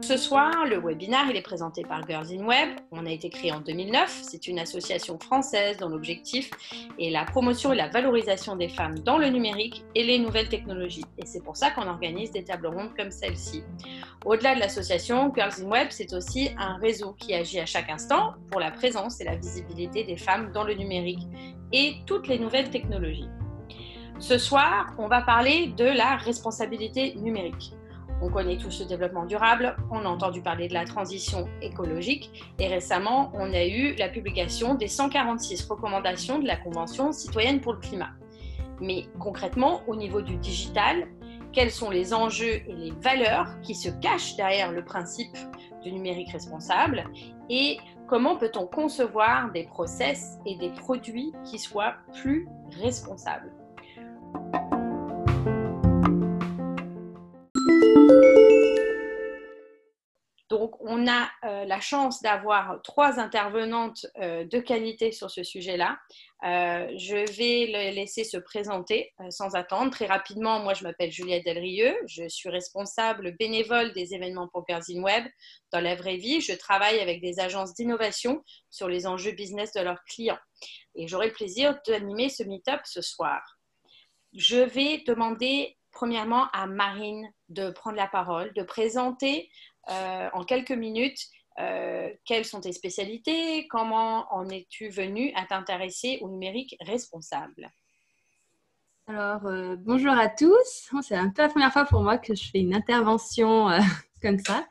Ce soir, le webinaire est présenté par Girls in Web. On a été créé en 2009. C'est une association française dont l'objectif est la promotion et la valorisation des femmes dans le numérique et les nouvelles technologies. Et c'est pour ça qu'on organise des tables rondes comme celle-ci. Au-delà de l'association, Girls in Web, c'est aussi un réseau qui agit à chaque instant pour la présence et la visibilité des femmes dans le numérique et toutes les nouvelles technologies. Ce soir, on va parler de la responsabilité numérique. On connaît tous le développement durable, on a entendu parler de la transition écologique et récemment, on a eu la publication des 146 recommandations de la Convention citoyenne pour le climat. Mais concrètement, au niveau du digital, quels sont les enjeux et les valeurs qui se cachent derrière le principe du numérique responsable et comment peut-on concevoir des process et des produits qui soient plus responsables? Donc, on a euh, la chance d'avoir trois intervenantes euh, de qualité sur ce sujet-là. Euh, je vais les laisser se présenter sans attendre. Très rapidement, moi, je m'appelle Juliette Delrieux. Je suis responsable bénévole des événements pour Girls in Web. Dans la vraie vie, je travaille avec des agences d'innovation sur les enjeux business de leurs clients. Et j'aurai le plaisir d'animer ce meet-up ce soir. Je vais demander premièrement à Marine de prendre la parole, de présenter euh, en quelques minutes euh, quelles sont tes spécialités, comment en es-tu venue à t'intéresser au numérique responsable? Alors, euh, bonjour à tous. C'est un peu la première fois pour moi que je fais une intervention comme ça.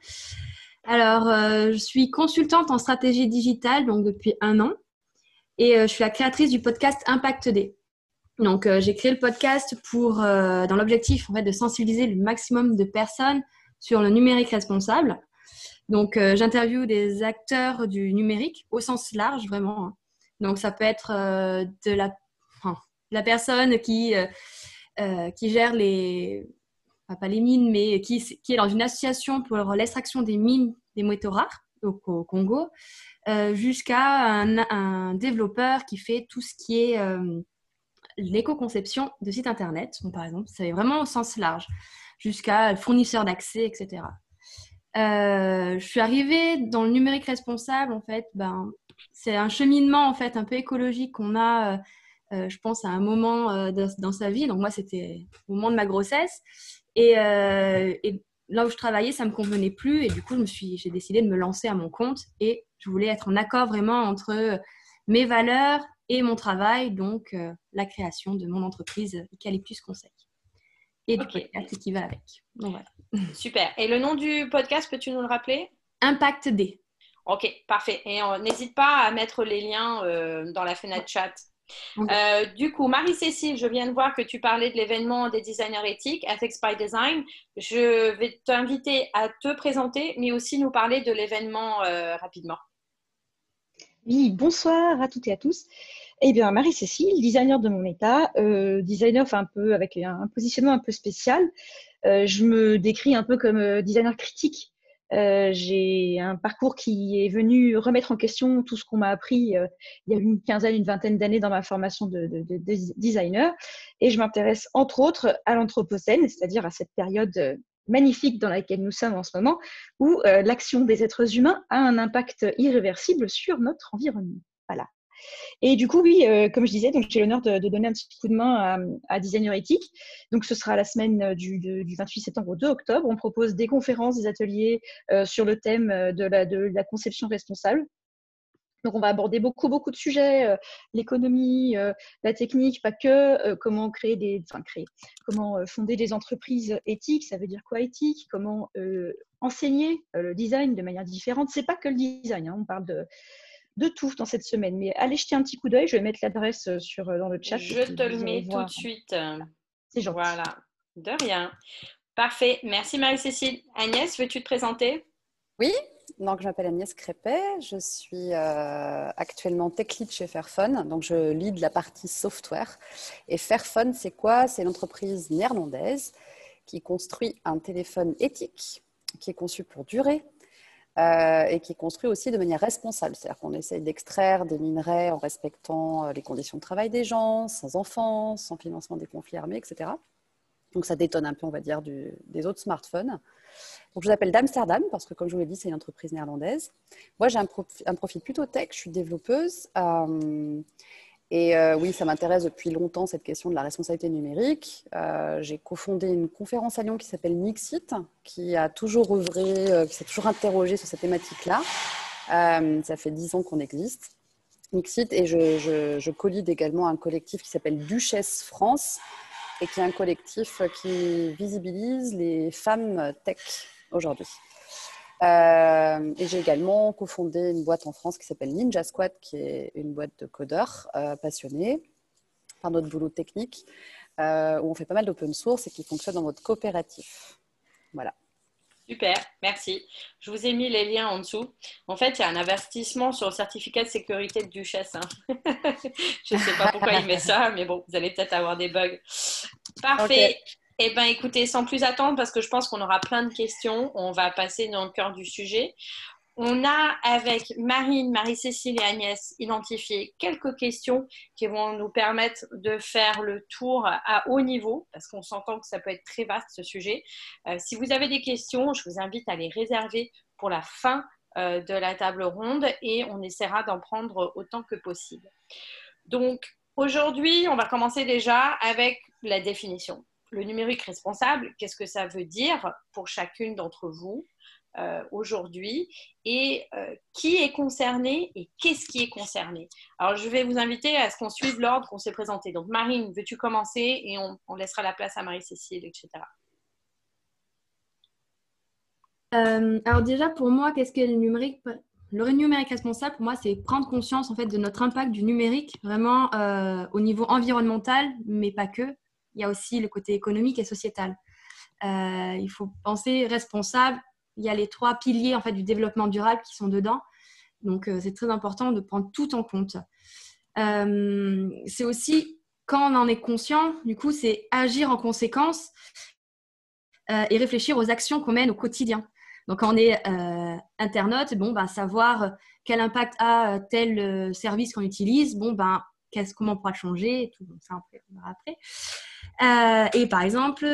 Alors, je suis consultante en stratégie digitale donc depuis un an et je suis la créatrice du podcast Impact D. Donc, j'ai créé le podcast pour, dans l'objectif en fait, de sensibiliser le maximum de personnes sur le numérique responsable. Donc, euh, j'interviewe des acteurs du numérique au sens large, vraiment. Hein. Donc, ça peut être euh, de la, la personne qui, euh, qui gère les, pas les mines, mais qui, qui est dans une association pour l'extraction des mines des métaux rares au, Congo, jusqu'à un, développeur qui fait tout ce qui est l'éco-conception de sites internet. Par exemple, c'est vraiment au sens large jusqu'à fournisseurs d'accès, etc. Euh, je suis arrivée dans le numérique responsable, en fait, ben, c'est un cheminement en fait un peu écologique qu'on a, euh, euh, je pense, à un moment dans sa vie. Donc moi, c'était au moment de ma grossesse. Et, et, là où je travaillais, ça me convenait plus. Et du coup, je suis, j'ai décidé de me lancer à mon compte. Et je voulais être en accord vraiment entre mes valeurs et mon travail, donc la création de mon entreprise Eucalyptus Conseil et du podcast qui va avec. Super. Et le nom du podcast, peux-tu nous le rappeler? Impact D. Ok, parfait. Et n'hésite pas à mettre les liens euh, dans la fenêtre chat. Euh, du coup, Marie-Cécile, je viens de voir que tu parlais de l'événement des designers éthiques, Ethics by Design. Je vais t'inviter à te présenter, mais aussi nous parler de l'événement euh, rapidement. Oui, bonsoir à toutes et à tous. Eh bien, Marie-Cécile, designer de mon état, euh, designer un peu avec un, positionnement un peu spécial. Euh, je me décris un peu comme euh, designer critique. J'ai un parcours qui est venu remettre en question tout ce qu'on m'a appris il y a une quinzaine, une vingtaine d'années dans ma formation de, de designer. Et je m'intéresse entre autres à l'anthropocène, c'est-à-dire à cette période magnifique dans laquelle nous sommes en ce moment, où l'action des êtres humains a un impact irréversible sur notre environnement. Voilà. Et du coup, oui, euh, comme je disais, j'ai l'honneur de, donner un petit coup de main à, Designer Éthique. Donc, ce sera la semaine euh, du, 28 septembre au 2 octobre. On propose des conférences, des ateliers euh, sur le thème de la, de la, conception responsable. Donc, on va aborder beaucoup, beaucoup de sujets, l'économie, la technique, pas que, comment créer des, enfin, créer, comment fonder des entreprises éthiques, ça veut dire quoi éthique, comment enseigner le design de manière différente. C'est pas que le design, hein. on parle de, de tout dans cette semaine. Mais allez jeter un petit coup d'œil. Je vais mettre l'adresse euh, sur, euh, dans le chat. Je te le mets tout de suite. C'est gentil. Voilà. De rien. Parfait. Merci Marie-Cécile. Agnès, veux-tu te présenter? Oui. Donc, je m'appelle Agnès Crépet. Je suis euh, actuellement tech lead chez Fairphone. Donc, je lead la partie software. Et Fairphone, c'est quoi? C'est l'entreprise néerlandaise qui construit un téléphone éthique qui est conçu pour durer, euh, et qui est construit aussi de manière responsable. C'est-à-dire qu'on essaye d'extraire des minerais en respectant euh, les conditions de travail des gens, sans enfants, sans financement des conflits armés, etc. Donc ça détonne un peu, on va dire, des autres smartphones. Donc je vous appelle d'Amsterdam parce que, comme je vous l'ai dit, c'est une entreprise néerlandaise. Moi, j'ai un, profil plutôt tech, je suis développeuse. Euh, et euh, oui, ça m'intéresse depuis longtemps cette question de la responsabilité numérique. Euh, j'ai cofondé une conférence à Lyon qui s'appelle Nixit, qui a toujours œuvré, qui s'est toujours interrogé sur cette thématique-là. ça fait dix ans qu'on existe. Nixit, et je, je, je également un collectif qui s'appelle Duchesse France, et qui est un collectif qui visibilise les femmes tech aujourd'hui. Euh, et j'ai également cofondé une boîte en France qui s'appelle Ninja Squad, qui est une boîte de codeurs euh, passionnés par notre boulot technique, euh, où on fait pas mal d'open source et qui fonctionne dans votre coopératif. Voilà. Super, merci. Je vous ai mis les liens en dessous. En fait, il y a un investissement sur le certificat de sécurité de Duchesse. Hein. je ne sais pas pourquoi il met ça, mais bon, vous allez peut-être avoir des bugs. Parfait. Eh bien, écoutez, sans plus attendre, parce que je pense qu'on aura plein de questions, on va passer dans le cœur du sujet. On a avec Marine, Marie-Cécile et Agnès identifié quelques questions qui vont nous permettre de faire le tour à haut niveau, parce qu'on s'entend que ça peut être très vaste ce sujet. Euh, si vous avez des questions, je vous invite à les réserver pour la fin euh, de la table ronde et on essaiera d'en prendre autant que possible. Donc, aujourd'hui, on va commencer déjà avec la définition. Le numérique responsable, qu'est-ce que ça veut dire pour chacune d'entre vous euh, aujourd'hui et euh, qui est concerné et qu'est-ce qui est concerné. Alors, je vais vous inviter à ce qu'on suive l'ordre qu'on s'est présenté. Donc, Marine, veux-tu commencer et on, laissera la place à Marie-Cécile, etc. Euh, alors déjà, pour moi, qu'est-ce que le numérique Le numérique responsable, pour moi, c'est prendre conscience en fait de notre impact du numérique, vraiment au niveau environnemental, mais pas que. Il y a aussi le côté économique et sociétal. il faut penser responsable il y a les trois piliers en fait, du développement durable qui sont dedans. Donc, euh, c'est très important de prendre tout en compte. Euh, c'est aussi, quand on en est conscient, du coup, c'est agir en conséquence euh, et réfléchir aux actions qu'on mène au quotidien. Donc, quand on est internaute, bon, bah, savoir quel impact a tel service qu'on utilise, bon, ben, comment on pourra changer, tout ça on verra après. Euh, et par exemple,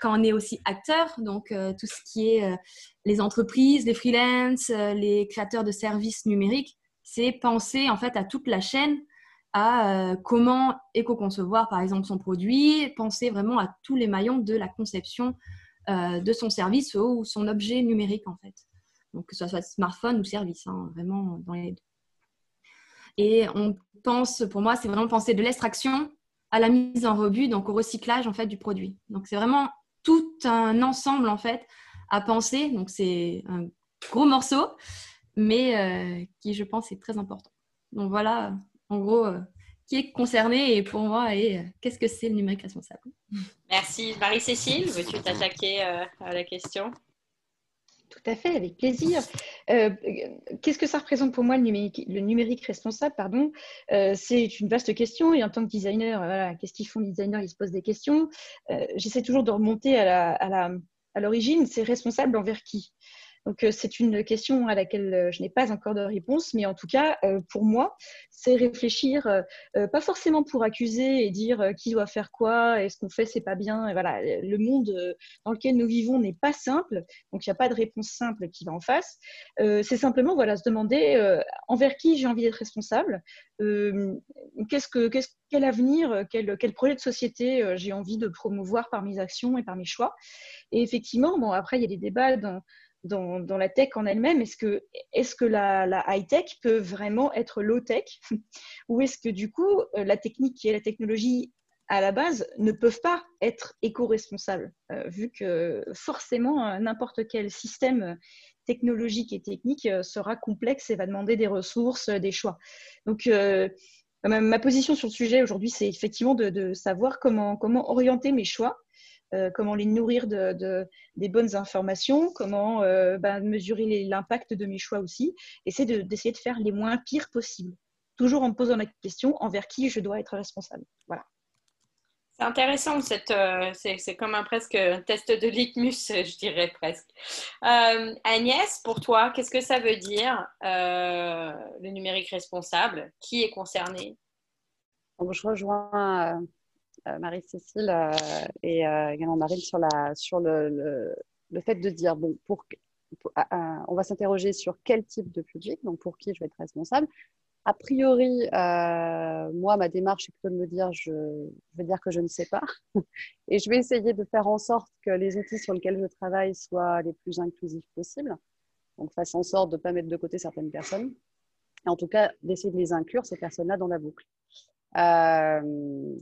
quand on est aussi acteur, donc euh, tout ce qui est euh, les entreprises, les freelances, les créateurs de services numériques, c'est penser en fait à toute la chaîne, à comment éco-concevoir par exemple son produit, penser vraiment à tous les maillons de la conception de son service ou son objet numérique en fait. Donc que ce soit smartphone ou service, hein, vraiment dans les deux. Et on pense, pour moi, c'est vraiment penser de l'extraction à la mise en rebut, donc au recyclage en fait du produit. Donc c'est vraiment tout un ensemble en fait à penser. Donc c'est un gros morceau, mais euh, qui je pense est très important. Donc voilà, en gros, euh, qui est concerné et pour moi et euh, qu'est-ce que c'est le numérique responsable? Merci Marie-Cécile, veux-tu t'attaquer à la question? Tout à fait, avec plaisir. Euh, qu'est-ce que ça représente pour moi le numérique, le numérique responsable pardon? Euh, C'est une vaste question et en tant que designer, qu'est-ce qu'ils font les designers Ils se posent des questions. Euh, j'essaie toujours de remonter à l'origine. À c'est responsable envers qui? Donc, euh, c'est une question à laquelle euh, je n'ai pas encore de réponse, mais en tout cas, euh, pour moi, c'est réfléchir, pas forcément pour accuser et dire qui doit faire quoi, et ce qu'on fait, c'est pas bien. Et voilà, le monde dans lequel nous vivons n'est pas simple, donc il n'y a pas de réponse simple qui va en face. c'est simplement, voilà, se demander envers qui j'ai envie d'être responsable, qu'est-ce que, quel avenir, quel, quel, projet de société j'ai envie de promouvoir par mes actions et par mes choix. Et effectivement, bon, après, il y a des débats dans dans, la tech en elle-même Est-ce que, est que la, high-tech peut vraiment être low-tech Ou est-ce que du coup, euh, la technique et la technologie à la base ne peuvent pas être éco-responsables, euh, vu que forcément, euh, n'importe quel système technologique et technique sera complexe et va demander des ressources, des choix. Donc, ma, position sur le sujet aujourd'hui, c'est effectivement de, savoir comment orienter mes choix euh, comment les nourrir de, des bonnes informations, comment euh, ben, mesurer l'impact de mes choix aussi, et c'est d'essayer de, faire les moins pires possibles, toujours en me posant la question envers qui je dois être responsable. Voilà. C'est intéressant, euh, c'est comme un presque test de litmus, je dirais presque. Agnès, pour toi, qu'est-ce que ça veut dire le numérique responsable? Qui est concerné? Je rejoins Marie-Cécile et également Marine sur, le, fait de dire, bon, pour, on va s'interroger sur quel type de public, donc pour qui je vais être responsable. A priori, moi, ma démarche est plutôt de me dire, je, je vais dire que je ne sais pas. et je vais essayer de faire en sorte que les outils sur lesquels je travaille soient les plus inclusifs possibles. Donc, fasse en sorte de ne pas mettre de côté certaines personnes. Et en tout cas, d'essayer de les inclure, ces personnes-là, dans la boucle. Euh,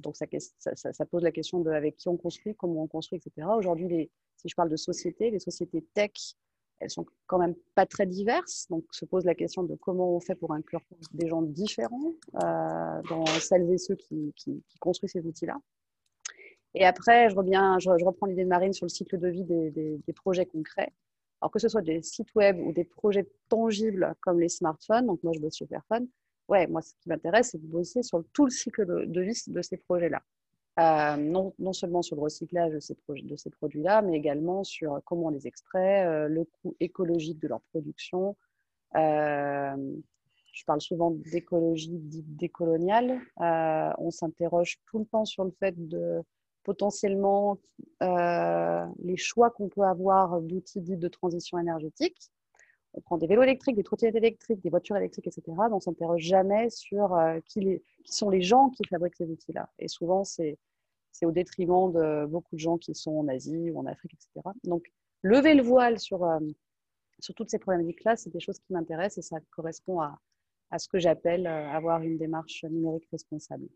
donc, ça, pose la question de avec qui on construit, comment on construit, etc. Aujourd'hui, si je parle de sociétés, les sociétés tech, elles sont quand même pas très diverses. Donc, se pose la question de comment on fait pour inclure des gens différents euh, dans celles et ceux qui, construisent ces outils-là. Et après, je, reprends l'idée de Marine sur le cycle de vie des, projets concrets. Alors que ce soit des sites web ou des projets tangibles comme les smartphones, donc moi je bosse sur Fairphone, ouais, moi ce qui m'intéresse c'est de bosser sur tout le cycle de, vie de ces projets-là. Euh, non, seulement sur le recyclage de ces, produits-là, mais également sur comment on les extrait, euh, le coût écologique de leur production. Euh, je parle souvent d'écologie dite décoloniale. on s'interroge tout le temps sur le fait de potentiellement les choix qu'on peut avoir d'outils dits de transition énergétique. On prend des vélos électriques, des trottinettes électriques, des voitures électriques, etc. Mais on ne s'interroge jamais sur euh, qui, sont les gens qui fabriquent ces outils-là. Et souvent, c'est au détriment de beaucoup de gens qui sont en Asie ou en Afrique, etc. Donc, lever le voile sur, euh, sur toutes ces problématiques-là, c'est des choses qui m'intéressent et ça correspond à, à ce que j'appelle avoir une démarche numérique responsable.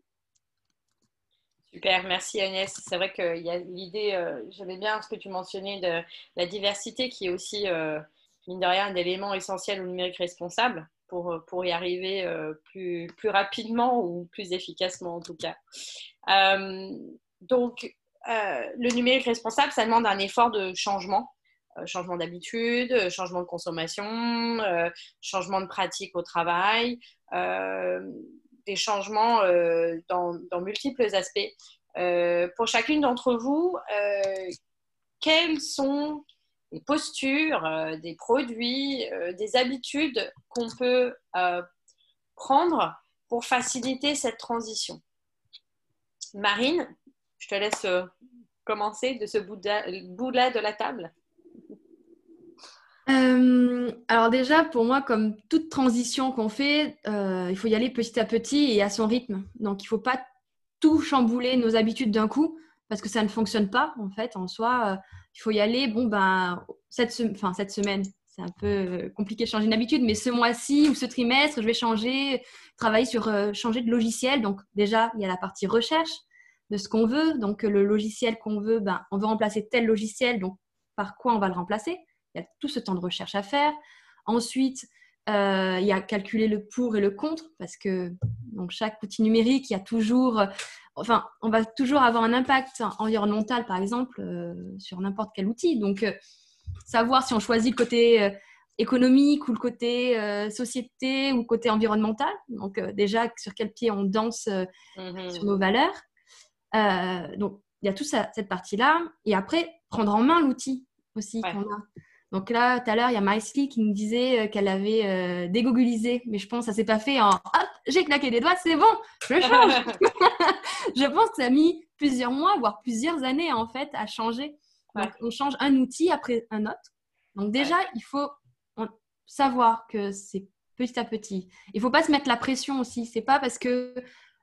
Super, merci Agnès. C'est vrai qu'il y a l'idée, euh, bien ce que tu mentionnais de la diversité qui est aussi, euh, mine de rien, un élément essentiel au numérique responsable pour, euh, pour y arriver plus, plus rapidement ou plus efficacement en tout cas. donc, le numérique responsable, ça demande un effort de changement changement d'habitude, changement de consommation, changement de pratique au travail, des changements euh, dans, multiples aspects. Euh, pour chacune d'entre vous, euh, quelles sont les postures, des produits, des habitudes qu'on peut prendre pour faciliter cette transition Marine, je te laisse commencer de ce bout-là de la table. Euh, alors déjà, pour moi, comme toute transition qu'on fait, euh, il faut y aller petit à petit et à son rythme. Donc, il ne faut pas tout chambouler nos habitudes d'un coup parce que ça ne fonctionne pas en fait en soi. Euh, il faut y aller. Bon ben cette, cette semaine, c'est un peu compliqué de changer une habitude, mais ce mois-ci ou ce trimestre, je vais changer, travailler sur changer de logiciel. Donc déjà, il y a la partie recherche de ce qu'on veut. Donc le logiciel qu'on veut, ben on veut remplacer tel logiciel. Donc par quoi on va le remplacer? Il y a tout ce temps de recherche à faire. Ensuite, euh, il y a calculer le pour et le contre parce que donc chaque outil numérique, il y a toujours, enfin, on va toujours avoir un impact environnemental, par exemple, euh, sur n'importe quel outil. Donc, euh, savoir si on choisit le côté économique ou le côté société ou le côté environnemental. Donc, déjà, sur quel pied on danse mm-hmm. sur nos valeurs. donc, il y a tout ça, cette partie-là. Et après, prendre en main l'outil aussi qu'on a. Donc là, tout à l'heure, il y a Maïsli qui nous disait euh, qu'elle avait euh, dégogulisé, mais je pense que ça s'est pas fait en hop, j'ai claqué des doigts, c'est bon, je change. je pense que ça a mis plusieurs mois, voire plusieurs années en fait à changer. Donc, on change un outil après un autre. Donc déjà, il faut savoir que c'est petit à petit. Il faut pas se mettre la pression aussi. C'est pas parce que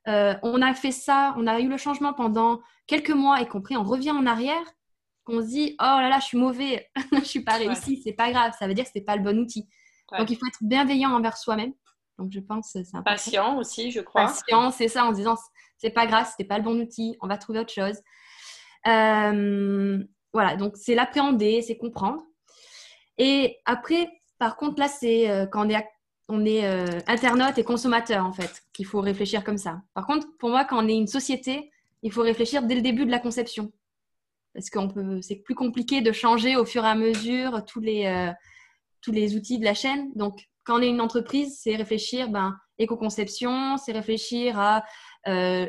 euh, on a fait ça, on a eu le changement pendant quelques mois et compris, on revient en arrière qu'on se dit oh là là je suis mauvais je suis pas réussi c'est pas grave ça veut dire que c'est pas le bon outil donc il faut être bienveillant envers soi-même donc je pense c'est important. patient aussi je crois. Patient c'est ça en disant c'est pas grave c'était pas le bon outil on va trouver autre chose. Euh, voilà donc c'est l'appréhender c'est comprendre. Et après par contre là c'est euh, quand on est on est euh, internaute et consommateur en fait qu'il faut réfléchir comme ça. Par contre pour moi quand on est une société il faut réfléchir dès le début de la conception. Parce qu'on peut, c'est plus compliqué de changer au fur et à mesure tous les, tous les outils de la chaîne. Donc, quand on est une entreprise, c'est réfléchir, ben, éco-conception, c'est réfléchir à, euh,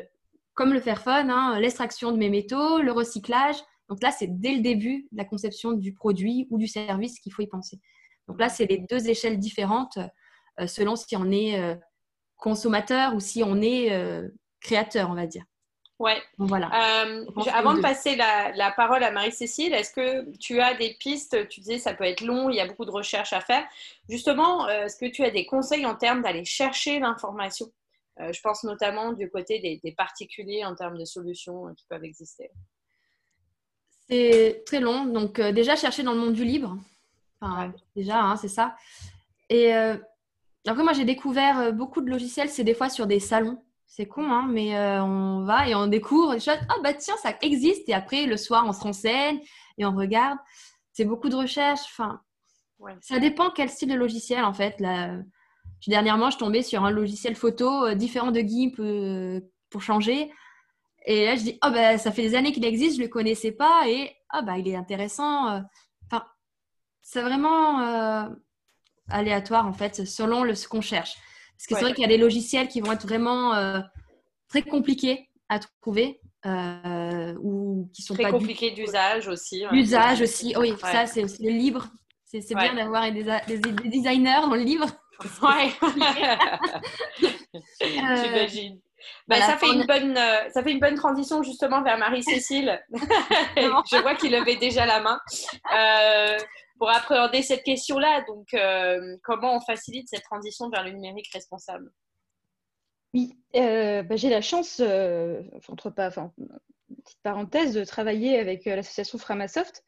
comme le Fairphone, hein, l'extraction de mes métaux, le recyclage. Donc là, c'est dès le début de la conception du produit ou du service qu'il faut y penser. Donc là, c'est les deux échelles différentes euh, selon si on est consommateur ou si on est créateur, on va dire. Ouais. voilà. Euh, avant de passer la, parole à Marie-Cécile, est-ce que tu as des pistes? Tu disais ça peut être long, il y a beaucoup de recherches à faire. Justement, euh, est-ce que tu as des conseils en termes d'aller chercher l'information? Euh, Je pense notamment du côté des, particuliers en termes de solutions qui peuvent exister. C'est très long. Donc déjà chercher dans le monde du libre. Enfin, déjà, hein, c'est ça. Et après, moi, j'ai découvert beaucoup de logiciels, c'est des fois sur des salons. C'est con, hein, mais euh, on va et on découvre des choses. Ah, bah tiens, ça existe. Et après, le soir, on se renseigne et on regarde. C'est beaucoup de recherche. Enfin, ça dépend quel style de logiciel, en fait. Là, dernièrement, je tombais sur un logiciel photo euh, différent de GIMP euh, pour changer. Et là, je dis, oh, bah, ça fait des années qu'il existe, je ne le connaissais pas. Et oh, bah, il est intéressant. Enfin, c'est vraiment aléatoire, en fait, selon le, ce qu'on cherche. Parce que c'est vrai qu'il y a des logiciels qui vont être vraiment euh, très compliqués à trouver euh, ou qui sont très compliqués d'usage aussi. D'usage aussi, oui, ça c'est le libre. C'est bien d'avoir des, designers dans le livre. Ouais. Euh, J'imagine. Bah, ça, fait une bonne, ça fait une bonne transition justement vers Marie-Cécile. Je vois qu'il levait déjà la main pour appréhender cette question-là. Donc, euh, comment on facilite cette transition vers le numérique responsable? Oui, euh, bah, j'ai la chance, euh, entre pas, enfin, petite parenthèse, de travailler avec l'association Framasoft,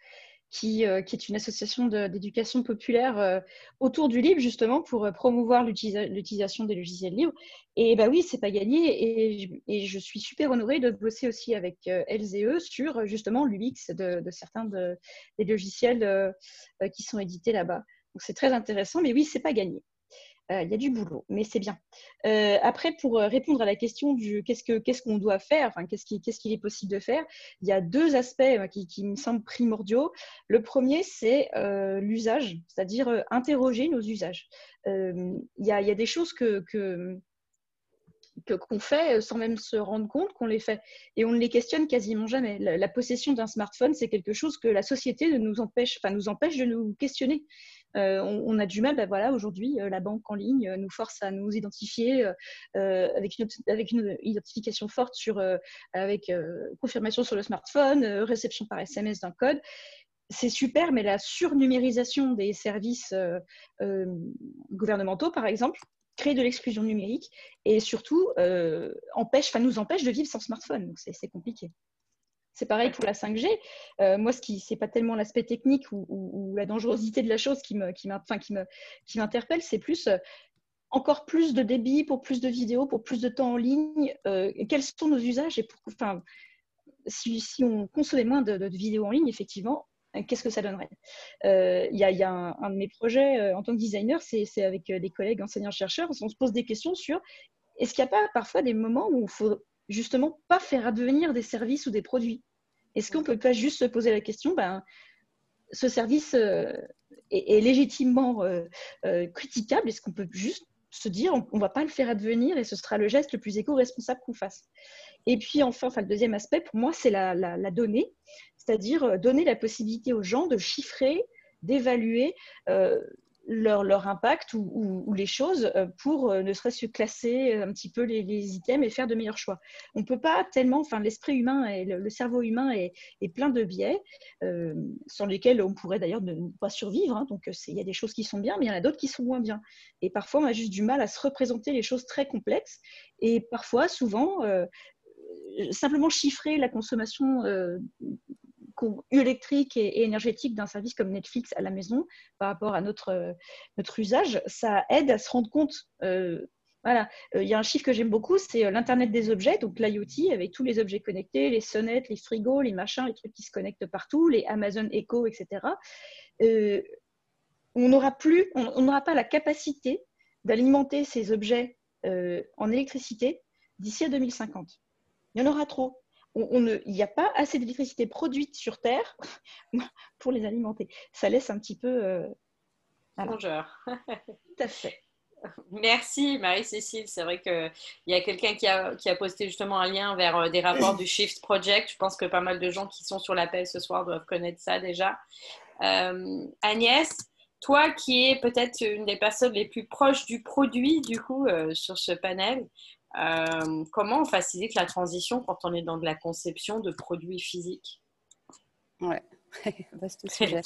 qui, qui, est une association d'éducation populaire autour du livre, justement, pour promouvoir l'utilisation des logiciels libres. Et bah oui, c'est pas gagné. Et, je suis super honorée de bosser aussi avec elles et eux sur justement l'UX de, de, certains des logiciels qui sont édités là-bas. Donc c'est très intéressant, mais oui, c'est pas gagné. Euh, il y a du boulot, mais c'est bien. Euh, après, pour euh, répondre à la question du qu'est-ce qu'on doit faire, qu'est-ce qu'il est possible de faire, il y a deux aspects qui, me semblent primordiaux. Le premier, c'est l'usage, c'est-à-dire interroger nos usages. Il y, a, des choses que, qu'on fait sans même se rendre compte qu'on les fait. Et on ne les questionne quasiment jamais. La, possession d'un smartphone, c'est quelque chose que la société nous empêche, enfin, nous empêche de nous questionner. Euh, on, a du mal, ben voilà, aujourd'hui, euh, la banque en ligne euh, nous force à nous identifier avec, une, identification forte sur, avec confirmation sur le smartphone, réception par SMS d'un code c'est super, mais la surnumérisation des services gouvernementaux, par exemple, crée de l'exclusion numérique et surtout empêche, nous empêche de vivre sans smartphone. Donc c'est compliqué. C'est pareil pour la 5G. Euh, moi, ce qui c'est pas tellement l'aspect technique ou, la dangerosité de la chose qui me, qui m'interpelle, c'est plus euh, encore plus de débit pour plus de vidéos, pour plus de temps en ligne. Euh, quels sont nos usages et pour, enfin, si, on consommait moins de, vidéos en ligne, effectivement, qu'est-ce que ça donnerait? Il y, a, un, de mes projets en tant que designer, c'est avec des collègues enseignants-chercheurs, on se pose des questions sur est-ce qu'il n'y a pas parfois des moments où il faut justement pas faire advenir des services ou des produits? Est-ce qu'on ne peut pas juste se poser la question, ben, ce service euh, est, légitimement euh, euh, critiquable. Est-ce qu'on peut juste se dire, on ne va pas le faire advenir et ce sera le geste le plus éco-responsable qu'on fasse? Et puis enfin, enfin, le deuxième aspect, pour moi, c'est la, la, donnée, c'est-à-dire donner la possibilité aux gens de chiffrer, d'évaluer leur, impact ou, les choses euh, pour euh, ne serait-ce que classer un petit peu les, items et faire de meilleurs choix. On ne peut pas tellement, enfin l'esprit humain et le, cerveau humain est, plein de biais euh, sans lesquels on pourrait d'ailleurs ne pas survivre. Hein. donc il y a des choses qui sont bien, mais il y en a d'autres qui sont moins bien. Et parfois on a juste du mal à se représenter les choses très complexes et parfois, souvent, simplement chiffrer la consommation électrique et, énergétique d'un service comme Netflix à la maison par rapport à notre, euh, notre usage, ça aide à se rendre compte. Euh, voilà, euh, il y a un chiffre que j'aime beaucoup, c'est l'Internet des objets, donc l'IoT, avec tous les objets connectés, les sonnettes, les frigos, les machins, les trucs qui se connectent partout, les Amazon Echo, etc. on n'aura plus, on n'aura pas la capacité d'alimenter ces objets en électricité d'ici à 2050. Il y en aura trop il n'y a pas assez d'électricité produite sur Terre pour les alimenter. Ça laisse un petit peu. Euh, Tout à fait. Merci Marie-Cécile. C'est vrai qu'il y a quelqu'un qui a, qui a, posté justement un lien vers euh, des rapports du Shift Project. Je pense que pas mal de gens qui sont sur l'appel ce soir doivent connaître ça déjà. Euh, Agnès, toi qui es peut-être une des personnes les plus proches du produit du coup euh, sur ce panel, comment on facilite la transition quand on est dans de la conception de produits physiques? Ouais, vaste sujet.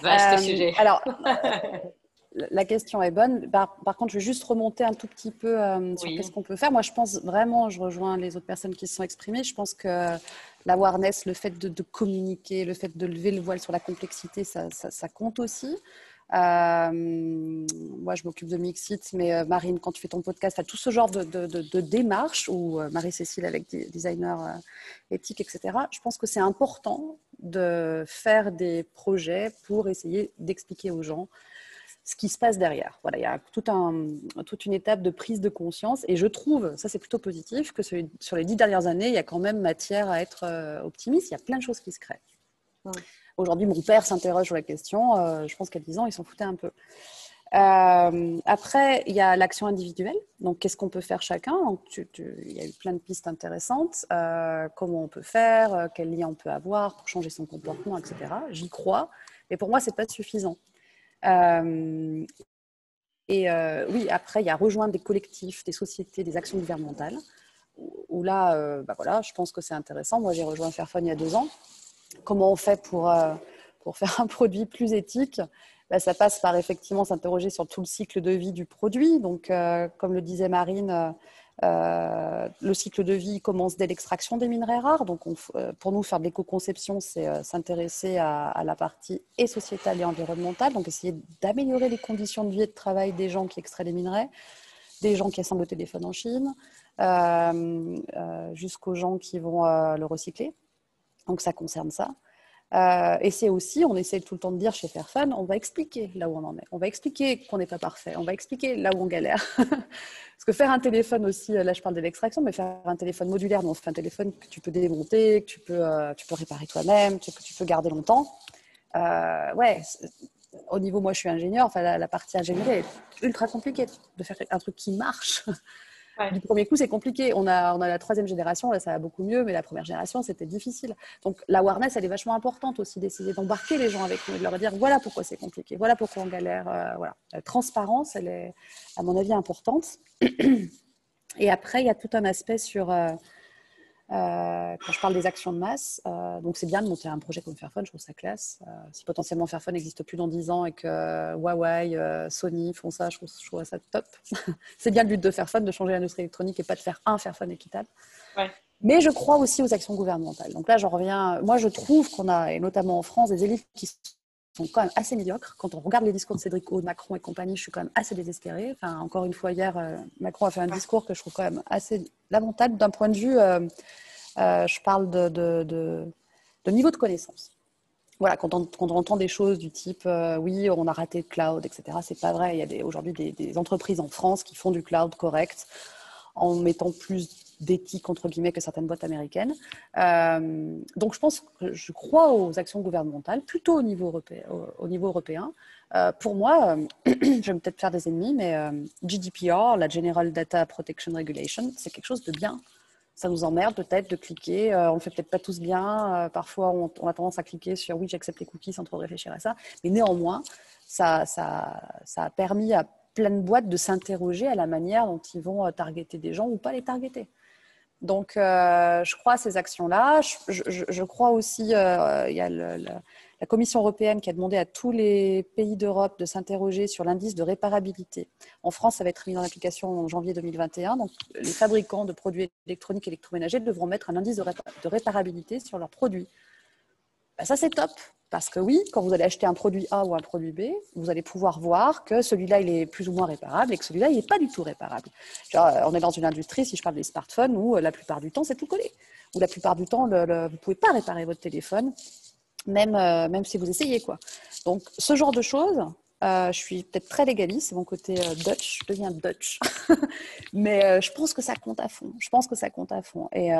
vaste sujet. Alors, la question est bonne. Par, contre, je vais juste remonter un tout petit peu euh, sur ce qu'on peut faire. Moi, je pense vraiment, je rejoins les autres personnes qui se sont exprimées, je pense que l'awareness, le fait de, communiquer, le fait de lever le voile sur la complexité, ça, compte aussi. Euh, moi, je m'occupe de Mixit, mais euh, Marine, quand tu fais ton podcast, tout ce genre de, de démarche, ou Marie-Cécile avec des designers éthiques, etc., je pense que c'est important de faire des projets pour essayer d'expliquer aux gens ce qui se passe derrière. Voilà, il y a toute une étape de prise de conscience et je trouve, ça c'est plutôt positif, que sur les dix dernières années, il y a quand même matière à être euh, optimiste. Il y a plein de choses qui se créent. Aujourd'hui, mon père s'interroge sur la question. Euh, je pense qu'à 10 ans, il s'en foutait un peu. Euh, après, il y a l'action individuelle. Donc, qu'est-ce qu'on peut faire chacun? Il y a eu plein de pistes intéressantes. comment on peut faire? Quel lien on peut avoir pour changer son comportement, etc. J'y crois. Mais pour moi, ce n'est pas suffisant. Euh, et euh, oui, après, il y a rejoindre des collectifs, des sociétés, des actions gouvernementales, où, là, euh, bah voilà, je pense que c'est intéressant. Moi, j'ai rejoint Fairphone il y a deux ans. Comment on fait pour, pour faire un produit plus éthique bah, Ça passe par effectivement s'interroger sur tout le cycle de vie du produit. Donc, comme le disait Marine, euh, le cycle de vie commence dès l'extraction des minerais rares. Donc, euh, pour nous, faire de l'éco-conception, c'est euh, s'intéresser à, la partie et sociétale et environnementale. Donc, essayer d'améliorer les conditions de vie et de travail des gens qui extraient les minerais, des gens qui assemblent le téléphone en Chine, jusqu'aux gens qui vont le recycler. Donc, ça concerne ça. Euh, et c'est aussi, on essaie tout le temps de dire chez Fairphone, on va expliquer là où on en est. On va expliquer qu'on n'est pas parfait. On va expliquer là où on galère. Parce que faire un téléphone aussi, là je parle de l'extraction, mais faire un téléphone modulaire, donc un téléphone que tu peux démonter, que tu peux, euh, tu peux réparer toi-même, que tu peux garder longtemps. Euh, ouais, au niveau, moi je suis ingénieur, enfin la, la partie ingénierie est ultra compliquée de faire un truc qui marche. Du premier coup, c'est compliqué. On a, on a la troisième génération, là, ça va beaucoup mieux, mais la première génération, c'était difficile. Donc, la l'awareness, elle est vachement importante aussi d'essayer d'embarquer les gens avec nous, de leur dire voilà pourquoi c'est compliqué, voilà pourquoi on galère. Euh, voilà. La transparence, elle est, à mon avis, importante. Et après, il y a tout un aspect sur. Euh, euh, quand je parle des actions de masse, euh, donc c'est bien de monter un projet comme Fairphone, je trouve ça classe. Euh, si potentiellement Fairphone n'existe plus dans 10 ans et que Huawei, Sony font ça, je trouve, ça top. c'est bien le but de Fairphone, de changer l'industrie électronique et pas de faire un Fairphone équitable. Mais je crois aussi aux actions gouvernementales. Donc là, j'en reviens. Moi, je trouve qu'on a, et notamment en France, des élites qui sont quand même assez médiocres. Quand on regarde les discours de Cédric O, Macron et compagnie, je suis quand même assez désespérée. Enfin, encore une fois, hier, Macron a fait un discours que je trouve quand même assez lamentable d'un point de vue euh, je parle de, de, niveau de connaissance. Voilà, quand on, entend des choses du type euh, oui, on a raté le cloud, etc., c'est pas vrai. Il y a aujourd'hui des, entreprises en France qui font du cloud correct en mettant plus d'éthique entre guillemets que certaines boîtes américaines. Euh, donc je pense je crois aux actions gouvernementales plutôt au niveau européen. Européen. pour moi, je vais peut-être faire des ennemis, mais GDPR, la General Data Protection Regulation, c'est quelque chose de bien ça nous emmerde peut-être de cliquer. Euh, on ne fait peut-être pas tous bien. Euh, parfois, on, a tendance à cliquer sur oui, j'accepte les cookies sans trop réfléchir à ça. Mais néanmoins, ça a permis à plein de boîtes de s'interroger à la manière dont ils vont euh, targeter des gens ou pas les targeter. Donc, je crois à ces actions-là. Je, crois aussi, il y a la Commission européenne qui a demandé à tous les pays d'Europe de s'interroger sur l'indice de réparabilité. En France, ça va être mis en application en janvier 2021. Donc, les fabricants de produits électroniques et électroménagers devront mettre un indice de, réparabilité sur leurs produits. Ben, ça, c'est top. Parce que oui, quand vous allez acheter un produit A ou un produit B, vous allez pouvoir voir que celui-là, il est plus ou moins réparable et que celui-là, il n'est pas du tout réparable. on est dans une industrie, si je parle des smartphones, où euh, la plupart du temps, c'est tout collé. Où la plupart du temps, vous ne pouvez pas réparer votre téléphone même, euh, même si vous essayez. Quoi. Donc, ce genre de choses, euh, je suis peut-être très légaliste, c'est mon côté euh, Dutch, je deviens Dutch. Mais je pense que ça compte à fond. Je pense que ça compte à fond. Et,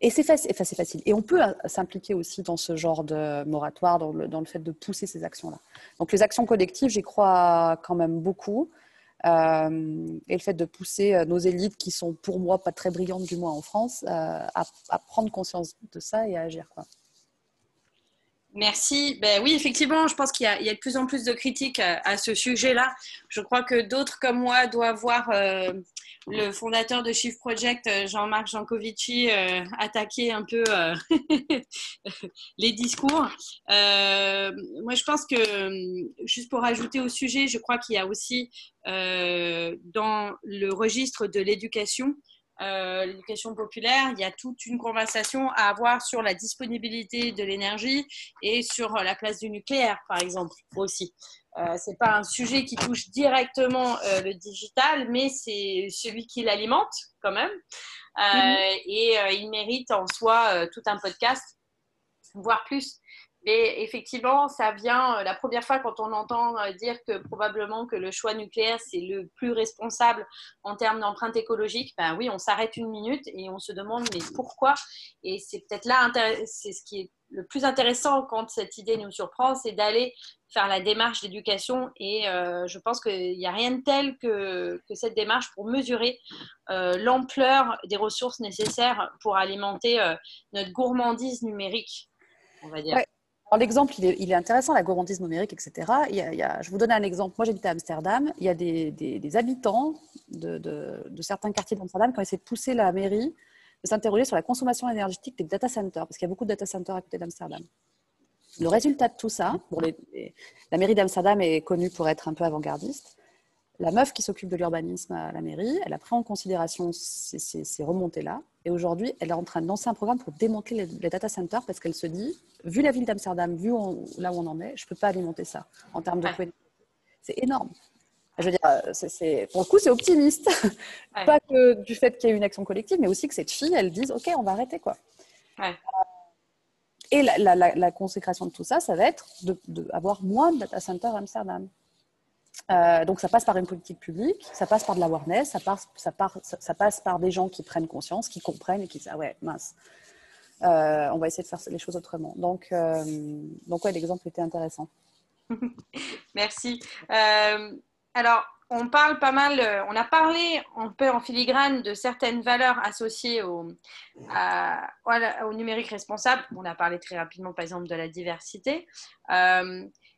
et c'est facile. Et on peut s'impliquer aussi dans ce genre de moratoire, dans le, dans le fait de pousser ces actions-là. Donc les actions collectives, j'y crois quand même beaucoup. et le fait de pousser nos élites, qui sont pour moi pas très brillantes, du moins en France, à, prendre conscience de ça et à agir. Merci. Ben oui, effectivement, je pense qu'il y, a de plus en plus de critiques à, ce sujet-là. Je crois que d'autres comme moi doivent voir euh, le fondateur de Shift Project, euh, Jean-Marc Jancovici, euh, attaquer un peu les discours. moi, je pense que, juste pour ajouter au sujet, je crois qu'il y a aussi dans le registre de l'éducation, euh, l'éducation populaire, il y a toute une conversation à avoir sur la disponibilité de l'énergie et sur la place du nucléaire, par exemple, aussi. Euh, c'est pas un sujet qui touche directement euh, le digital, mais c'est celui qui l'alimente quand même. Euh, et il mérite en soi tout un podcast, voire plus. Et effectivement, ça vient la première fois quand on entend dire que probablement que le choix nucléaire, c'est le plus responsable en termes d'empreinte écologique. Ben oui, on s'arrête une minute et on se demande mais pourquoi? Et c'est peut-être là, c'est ce qui est le plus intéressant quand cette idée nous surprend, c'est d'aller faire la démarche d'éducation. Et euh, je pense qu'il n'y a rien de tel que, cette démarche pour mesurer euh, l'ampleur des ressources nécessaires pour alimenter euh, notre gourmandise numérique, on va dire. L'exemple, il est, intéressant, la gourmandise numérique, etc. Il y a, je vous donne un exemple. Moi, j'habite à Amsterdam. Il y a des, habitants de, certains quartiers d'Amsterdam qui ont essayé de pousser la mairie de s'interroger sur la consommation énergétique des data centers, parce qu'il y a beaucoup de data centers à côté d'Amsterdam. Le résultat de tout ça, la mairie d'Amsterdam est connue pour être un peu avant-gardiste. La meuf qui s'occupe de l'urbanisme à la mairie, elle a pris en considération ces, ces, remontées-là. Et aujourd'hui, elle est en train de lancer un programme pour démanteler les, data centers parce qu'elle se dit, vu la ville d'Amsterdam, vu là où on en est, je ne peux pas alimenter ça en termes de C'est énorme. Je veux dire, euh, pour le coup, c'est optimiste. Pas que du fait qu'il y ait une action collective, mais aussi que cette fille, elle dise, OK, on va arrêter. quoi. Et la, consécration de tout ça, ça va être d'avoir de, moins de data centers à Amsterdam. Euh, donc ça passe par une politique publique, ça passe par de l'awareness, ça passe, ça, ça, passe par des gens qui prennent conscience, qui comprennent et qui disent ah ouais mince, euh, on va essayer de faire les choses autrement. Donc donc ouais l'exemple était intéressant. Merci. Alors, on parle pas mal, euh, on a parlé un peu en filigrane de certaines valeurs associées au, numérique responsable. On a parlé très rapidement, par exemple, de la diversité.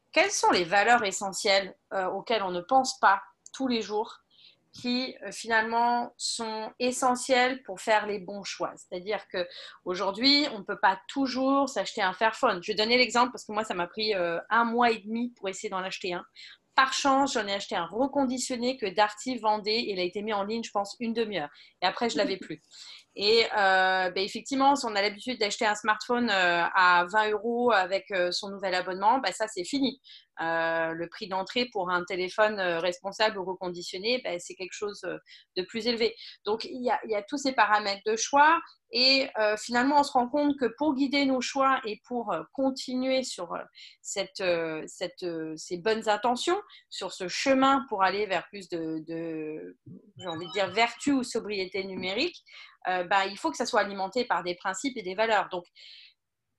Euh, quelles sont les valeurs essentielles euh, auxquelles on ne pense pas tous les jours qui finalement sont essentielles pour faire les bons choix? C'est-à-dire qu'aujourd'hui, on ne peut pas toujours s'acheter un Fairphone. Je vais donner l'exemple parce que moi, ça m'a pris un mois et demi pour essayer d'en acheter un par chance, j'en ai acheté un reconditionné que Darty vendait. Il a été mis en ligne, je pense, une demi-heure. Et après, je l'avais plus. Et euh, ben, effectivement, si on a l'habitude d'acheter un smartphone euh, à 20 euros avec euh, son nouvel abonnement, ben, ça, c'est fini. le prix d'entrée pour un téléphone responsable ou reconditionné, ben, c'est quelque chose de plus élevé. Donc, il y, a, tous ces paramètres de choix. Et finalement, on se rend compte que pour guider nos choix et pour continuer sur cette, cette, ces bonnes intentions, sur ce chemin pour aller vers plus de, de j'ai envie de dire, vertu ou sobriété numérique, euh, bah, il faut que ça soit alimenté par des principes et des valeurs. Donc,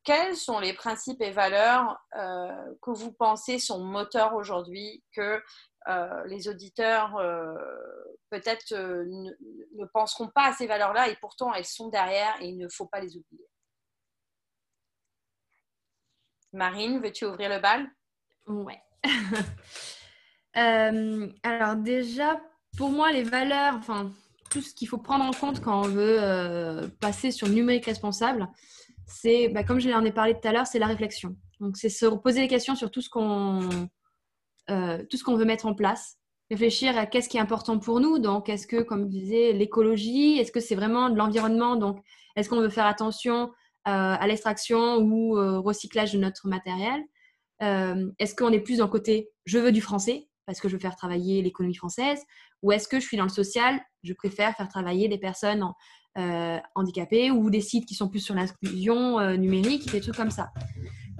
quels sont les principes et valeurs euh, que vous pensez sont moteurs aujourd'hui que euh, les auditeurs peut-être ne, penseront pas à ces valeurs-là et pourtant elles sont derrière et il ne faut pas les oublier? Marine, veux-tu ouvrir le bal? Ouais. alors déjà, pour moi, les valeurs, tout ce qu'il faut prendre en compte quand on veut euh, passer sur le numérique responsable, c'est, bah, comme je l'en ai parlé tout à l'heure, c'est la réflexion. Donc, c'est se poser des questions sur tout ce qu'on euh, tout ce qu'on veut mettre en place. Réfléchir à qu'est-ce qui est important pour nous. Donc, est-ce que, comme je disais, l'écologie, est-ce que c'est vraiment de l'environnement? Donc, est-ce qu'on veut faire attention euh, à l'extraction ou au recyclage de notre matériel? Est-ce qu'on est plus dans côté je veux du français? Parce que je veux faire travailler l'économie française Ou est-ce que je suis dans le social Je préfère faire travailler des personnes euh, handicapées ou des sites qui sont plus sur l'inclusion euh, numérique, des trucs comme ça.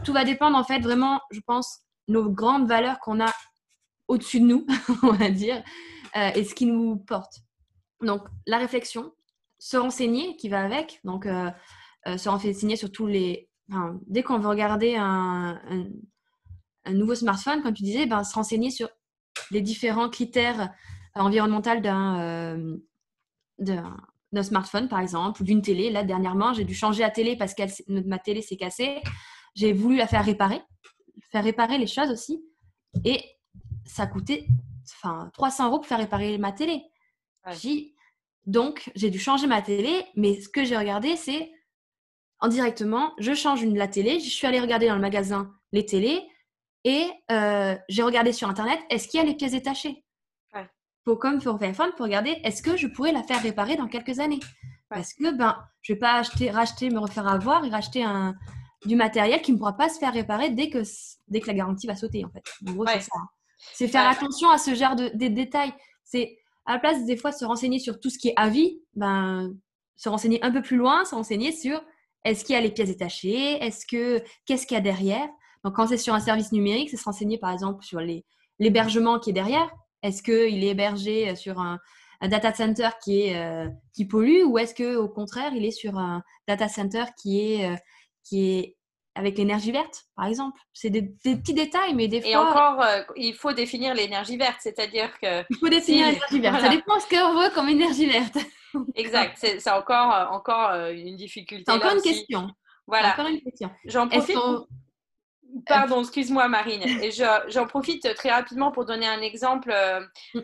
Tout va dépendre en fait vraiment, je pense, nos grandes valeurs qu'on a au-dessus de nous, on va dire, euh, et ce qui nous porte. Donc la réflexion, se renseigner qui va avec, donc se renseigner sur tous les... dès qu'on veut regarder un, un, nouveau smartphone, comme tu disais, ben, se renseigner sur les différents critères environnementaux euh, d'un smartphone, par exemple, ou d'une télé. Là, dernièrement, j'ai dû changer la télé parce que ma télé s'est cassée. j'ai voulu la faire réparer, faire réparer les choses aussi. Et ça coûtait enfin, 300 euros pour faire réparer ma télé. Donc, j'ai dû changer ma télé, mais ce que j'ai regardé, c'est indirectement, je change une, la télé, je suis allée regarder dans le magasin les télés et euh, j'ai regardé sur Internet, est-ce qu'il y a les pièces détachées? Pour comme pour téléphone, pour regarder, est-ce que je pourrais la faire réparer dans quelques années? Parce que ben, je ne vais pas acheter, racheter, me refaire avoir et racheter un, du matériel qui ne pourra pas se faire réparer dès que, dès que la garantie va sauter. En fait. En gros, c'est ça. Hein. C'est faire attention à ce genre de, détails. C'est à la place des fois se renseigner sur tout ce qui est avis, ben, se renseigner un peu plus loin, se renseigner sur est-ce qu'il y a les pièces détachées, est-ce que qu'est-ce qu'il y a derrière? Donc quand c'est sur un service numérique, c'est se renseigner par exemple sur l'hébergement qui est derrière. Est-ce qu'il est hébergé sur un, data center qui est euh, qui pollue ou est-ce que au contraire il est sur un data center qui est euh, qui est avec l'énergie verte, par exemple? C'est des, petits détails, mais des fois. Et encore, euh, il faut définir l'énergie verte, c'est-à-dire que. Il faut définir l'énergie verte. Ça dépend ce qu'on veut comme énergie verte. exact. C'est encore, euh, encore euh, une difficulté. C'est encore, une question. Voilà. Encore une question. J'en profite. Pardon, excuse-moi Marine. Et j'en profite très rapidement pour donner un exemple euh,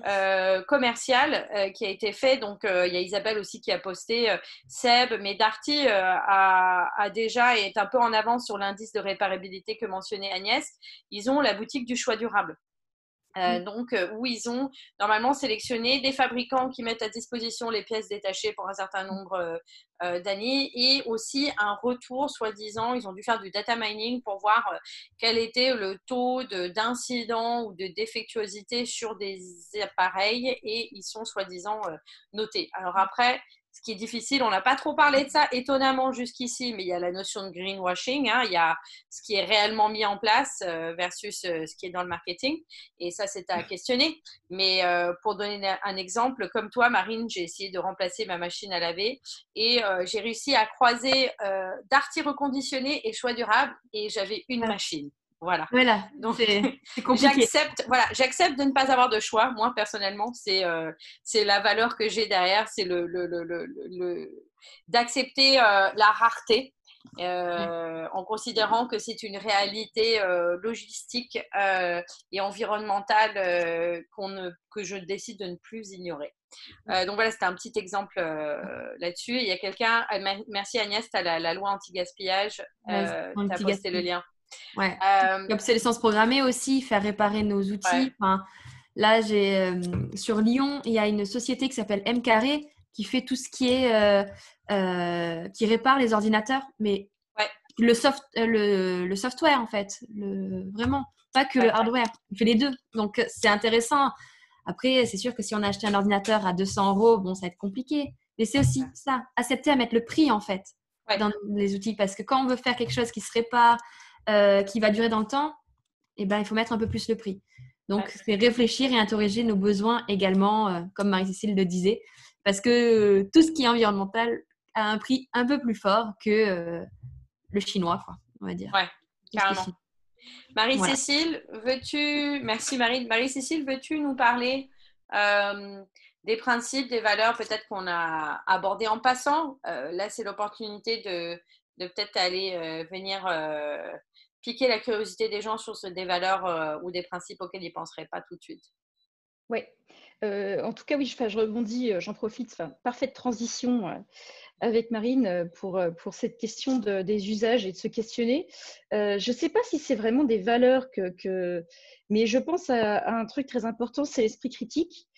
euh, commercial euh, qui a été fait. Donc, il y a Isabelle aussi qui a posté Seb, mais Darty a, a, déjà est un peu en avance sur l'indice de réparabilité que mentionnait Agnès. Ils ont la boutique du choix durable. Euh, donc, euh, où ils ont normalement sélectionné des fabricants qui mettent à disposition les pièces détachées pour un certain nombre euh, d'années et aussi un retour, soi-disant, ils ont dû faire du data mining pour voir quel était le taux d'incident ou de défectuosité sur des appareils et ils sont soi-disant notés. Alors après, ce qui est difficile, on n'a pas trop parlé de ça étonnamment jusqu'ici, mais il y a la notion de greenwashing, hein. il y a ce qui est réellement mis en place euh, versus euh, ce qui est dans le marketing, et ça c'est à questionner. Mais euh, pour donner un exemple, comme toi Marine, j'ai essayé de remplacer ma machine à laver et j'ai réussi à croiser Darty reconditionné et choix durable et j'avais une machine. Voilà. Voilà. Donc, c'est compliqué. J'accepte, voilà, j'accepte de ne pas avoir de choix. Moi, personnellement, c'est euh, c'est la valeur que j'ai derrière, c'est le, le, le, le d'accepter euh, la rareté. Euh, en considérant que c'est une réalité logistique et environnementale qu'on ne, que je décide de ne plus ignorer. donc voilà, c'était un petit exemple là-dessus. Il y a quelqu'un, merci Agnès, tu as la, la, loi anti-gaspillage, tu as posté le lien. Ouais. Euh, L'obsolescence programmée aussi, faire réparer nos outils. Enfin, là, j'ai euh, sur Lyon, il y a une société qui s'appelle M Carré qui fait tout ce qui est euh, euh, qui répare les ordinateurs, mais le, soft, le, le, software en fait, le, vraiment, pas que le hardware. Il fait les deux, donc c'est intéressant. Après, c'est sûr que si on a acheté un ordinateur à 200 euros, bon, ça va être compliqué. Mais c'est aussi ça, accepter à mettre le prix en fait dans les outils, parce que quand on veut faire quelque chose qui se répare, euh, qui va durer dans le temps, eh ben, il faut mettre un peu plus le prix. Donc, c'est réfléchir et interroger nos besoins également, euh, comme Marie-Cécile le disait, parce que tout ce qui est environnemental a un prix un peu plus fort que euh, le chinois, quoi, on va dire. Ouais, carrément. Marie-Cécile, veux-tu, merci Marie, Marie-Cécile, veux-tu nous parler des principes, des valeurs peut-être qu'on a abordées en passant? Là, c'est l'opportunité de, de peut-être aller venir piquer la curiosité des gens sur des valeurs euh, ou des principes auxquels ils ne penseraient pas tout de suite. Oui, euh, en tout cas, oui, je, rebondis, euh, j'en profite. parfaite transition avec Marine pour, pour cette question des usages et de se questionner. je ne sais pas si c'est vraiment des valeurs que, mais je pense à, un truc très important, c'est l'esprit critique.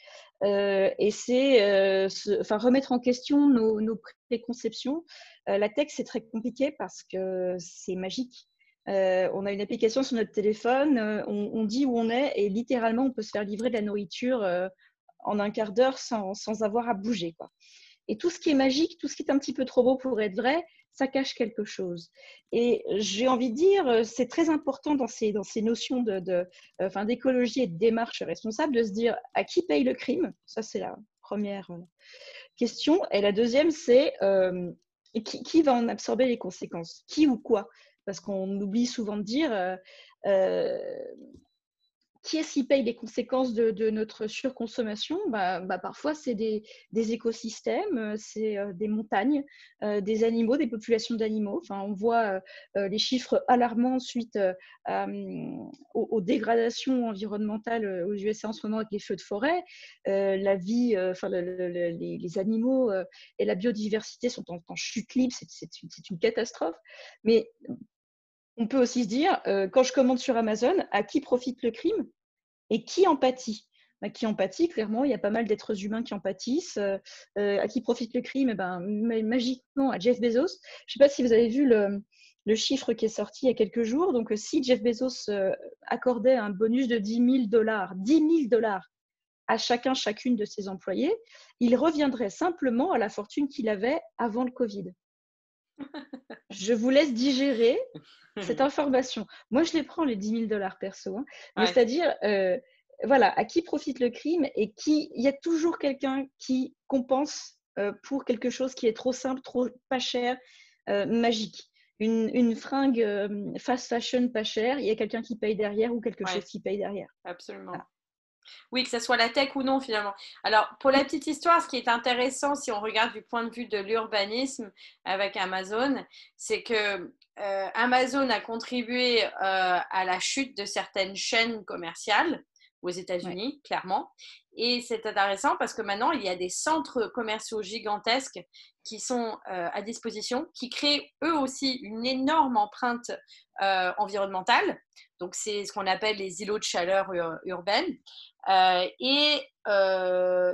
et c'est remettre en question nos, nos préconceptions. la tech, c'est très compliqué parce que c'est magique. Euh, on a une application sur notre téléphone, euh, on, dit où on est et littéralement on peut se faire livrer de la nourriture euh, en un quart d'heure sans, avoir à bouger. Et tout ce qui est magique, tout ce qui est un petit peu trop beau pour être vrai, ça cache quelque chose. Et j'ai envie de dire, c'est très important dans ces, dans ces notions d'écologie et de démarche responsable de se dire à qui paye le crime? Ça, c'est la première question. Et la deuxième, c'est qui, va en absorber les conséquences? Qui ou quoi? Parce qu'on oublie souvent de dire euh, euh, qui est-ce qui paye les conséquences de, notre surconsommation? Bah, bah, Parfois, c'est des, écosystèmes, c'est euh, des montagnes, des animaux, des populations d'animaux. Enfin, on voit les chiffres alarmants suite aux, dégradations environnementales aux USA en ce moment avec les feux de forêt. la vie, enfin, les, animaux et la biodiversité sont en, chute libre, c'est une, une catastrophe. Mais on peut aussi se dire, quand je commande sur Amazon, à qui profite le crime et qui en pâtit bah, Qui en pâtit, clairement, il y a pas mal d'êtres humains qui en pâtissent. Euh, euh, à qui profite le crime? Eh ben, Magiquement, à Jeff Bezos. Je ne sais pas si vous avez vu le, chiffre qui est sorti il y a quelques jours. Donc, si Jeff Bezos euh, accordait un bonus de 10 000 dollars, 10 000 dollars à chacun, chacune de ses employés, il reviendrait simplement à la fortune qu'il avait avant le Covid. Je vous laisse digérer cette information. Moi, je les prends, les 10 000 dollars perso. Hein. C'est-à-dire, euh, voilà, à qui profite le crime et qui. Il y a toujours quelqu'un qui compense euh, pour quelque chose qui est trop simple, trop pas cher, euh, magique. Une, fringue fast fashion pas chère, il y a quelqu'un qui paye derrière ou quelque chose qui paye derrière. Absolument. Oui, que ce soit la tech ou non finalement. Alors, pour la petite histoire, ce qui est intéressant si on regarde du point de vue de l'urbanisme avec Amazon, c'est que euh, Amazon a contribué euh, à la chute de certaines chaînes commerciales aux États-Unis, clairement. Et c'est intéressant parce que maintenant, il y a des centres commerciaux gigantesques qui sont euh, à disposition, qui créent eux aussi une énorme empreinte environnementale. Donc, c'est ce qu'on appelle les îlots de chaleur urbaines. Et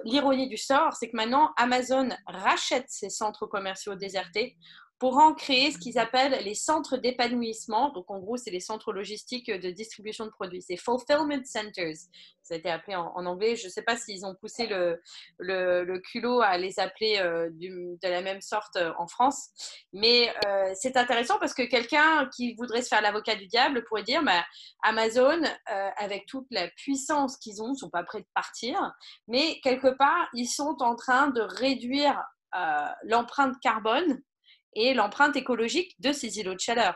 l'ironie du sort, c'est que maintenant, Amazon rachète ces centres commerciaux désertés pour en créer ce qu'ils appellent les centres d'épanouissement. Donc, en gros, c'est les centres logistiques de distribution de produits. C'est Fulfillment Centers. Ça a été appelé en, anglais. Je ne sais pas s'ils ont poussé le, culot à les appeler euh, de la même sorte euh, en France. Mais euh, c'est intéressant parce que quelqu'un qui voudrait se faire l'avocat du diable pourrait dire bah, Amazon, avec toute la puissance qu'ils ont, ne sont pas prêts de partir. Mais quelque part, ils sont en train de réduire l'empreinte carbone et l'empreinte écologique de ces îlots de chaleur.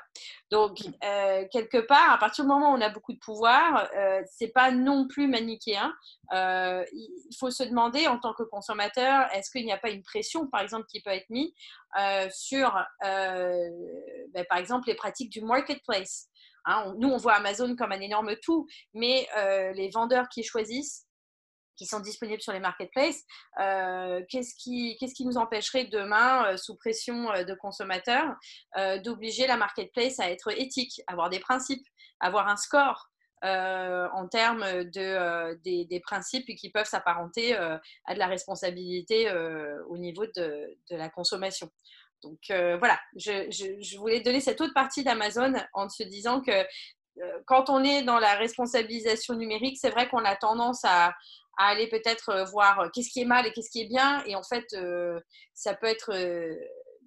Donc, mm. euh, quelque part, à partir du moment où on a beaucoup de pouvoir, euh, c'est pas non plus manichéen. Euh, il faut se demander en tant que consommateur, est-ce qu'il n'y a pas une pression, par exemple, qui peut être mise euh, sur, ben, par exemple, les pratiques du marketplace. Hein, nous, on voit Amazon comme un énorme tout, mais les vendeurs qui choisissent qui sont disponibles sur les marketplaces. Euh, qu'est-ce, qui, qu'est-ce qui nous empêcherait demain, euh, sous pression euh, de consommateurs, d'obliger la marketplace à être éthique, avoir des principes, avoir un score en termes de, des, principes qui peuvent s'apparenter à de la responsabilité au niveau de, la consommation. Donc voilà, je, voulais donner cette autre partie d'Amazon en se disant que quand on est dans la responsabilisation numérique, c'est vrai qu'on a tendance à, à aller peut-être euh, voir euh, qu'est-ce qui est mal et qu'est-ce qui est bien. Et en fait, euh, ça peut être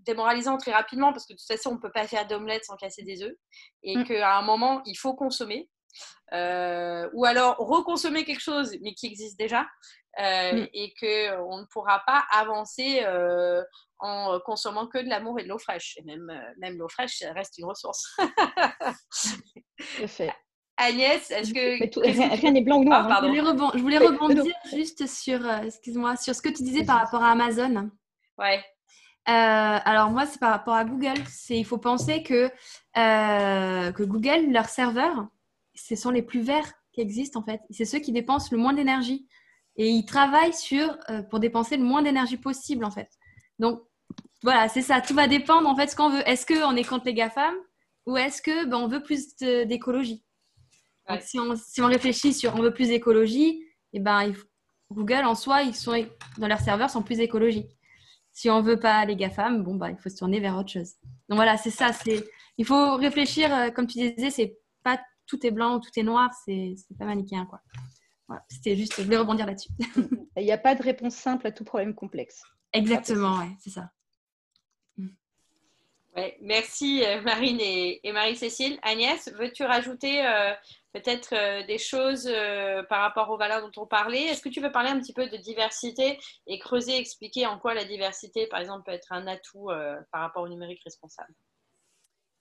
démoralisant très rapidement parce que de toute façon, on ne peut pas faire d'omelette sans casser des œufs. Et mm. qu'à un moment, il faut consommer. ou alors reconsommer quelque chose mais qui existe déjà mm. et qu'on ne pourra pas avancer en consommant que de l'amour et de l'eau fraîche. Et même, même l'eau fraîche, reste une ressource. fait. Agnès, est-ce que. rien n'est blanc ou noir. Ah, hein. je voulais, rebondir juste sur, euh, excuse-moi, sur ce que tu disais par rapport à Amazon. Ouais. Euh, alors moi, c'est par rapport à Google. il faut penser que, euh, que Google, leurs serveurs, ce sont les plus verts qui existent en fait. C'est ceux qui dépensent le moins d'énergie. Et ils travaillent sur, pour dépenser le moins d'énergie possible en fait. Donc voilà, c'est ça. Tout va dépendre en fait ce qu'on veut. Est-ce qu'on est contre les GAFAM ou est-ce que ben, on veut plus d'écologie? Si, on, réfléchit sur on veut plus d'écologie, et eh ben, Google en soi, ils sont, dans leurs serveurs, sont plus écologiques. Si on veut pas les GAFAM, bon, bah, il faut se tourner vers autre chose. Donc voilà, c'est ça. C'est, il faut réfléchir, euh, comme tu disais, c'est pas tout est blanc ou tout est noir, c'est, pas manichéen. Quoi. C'était juste, je voulais rebondir là-dessus. il n'y a pas de réponse simple à tout problème complexe. Exactement, ouais, c'est ça. Ouais, merci euh, Marine et, Marie-Cécile. Agnès, veux-tu rajouter euh, peut-être euh, des choses euh, par rapport aux valeurs dont on parlait? Est-ce que tu veux parler un petit peu de diversité et creuser, expliquer en quoi la diversité, par exemple, peut être un atout euh, par rapport au numérique responsable?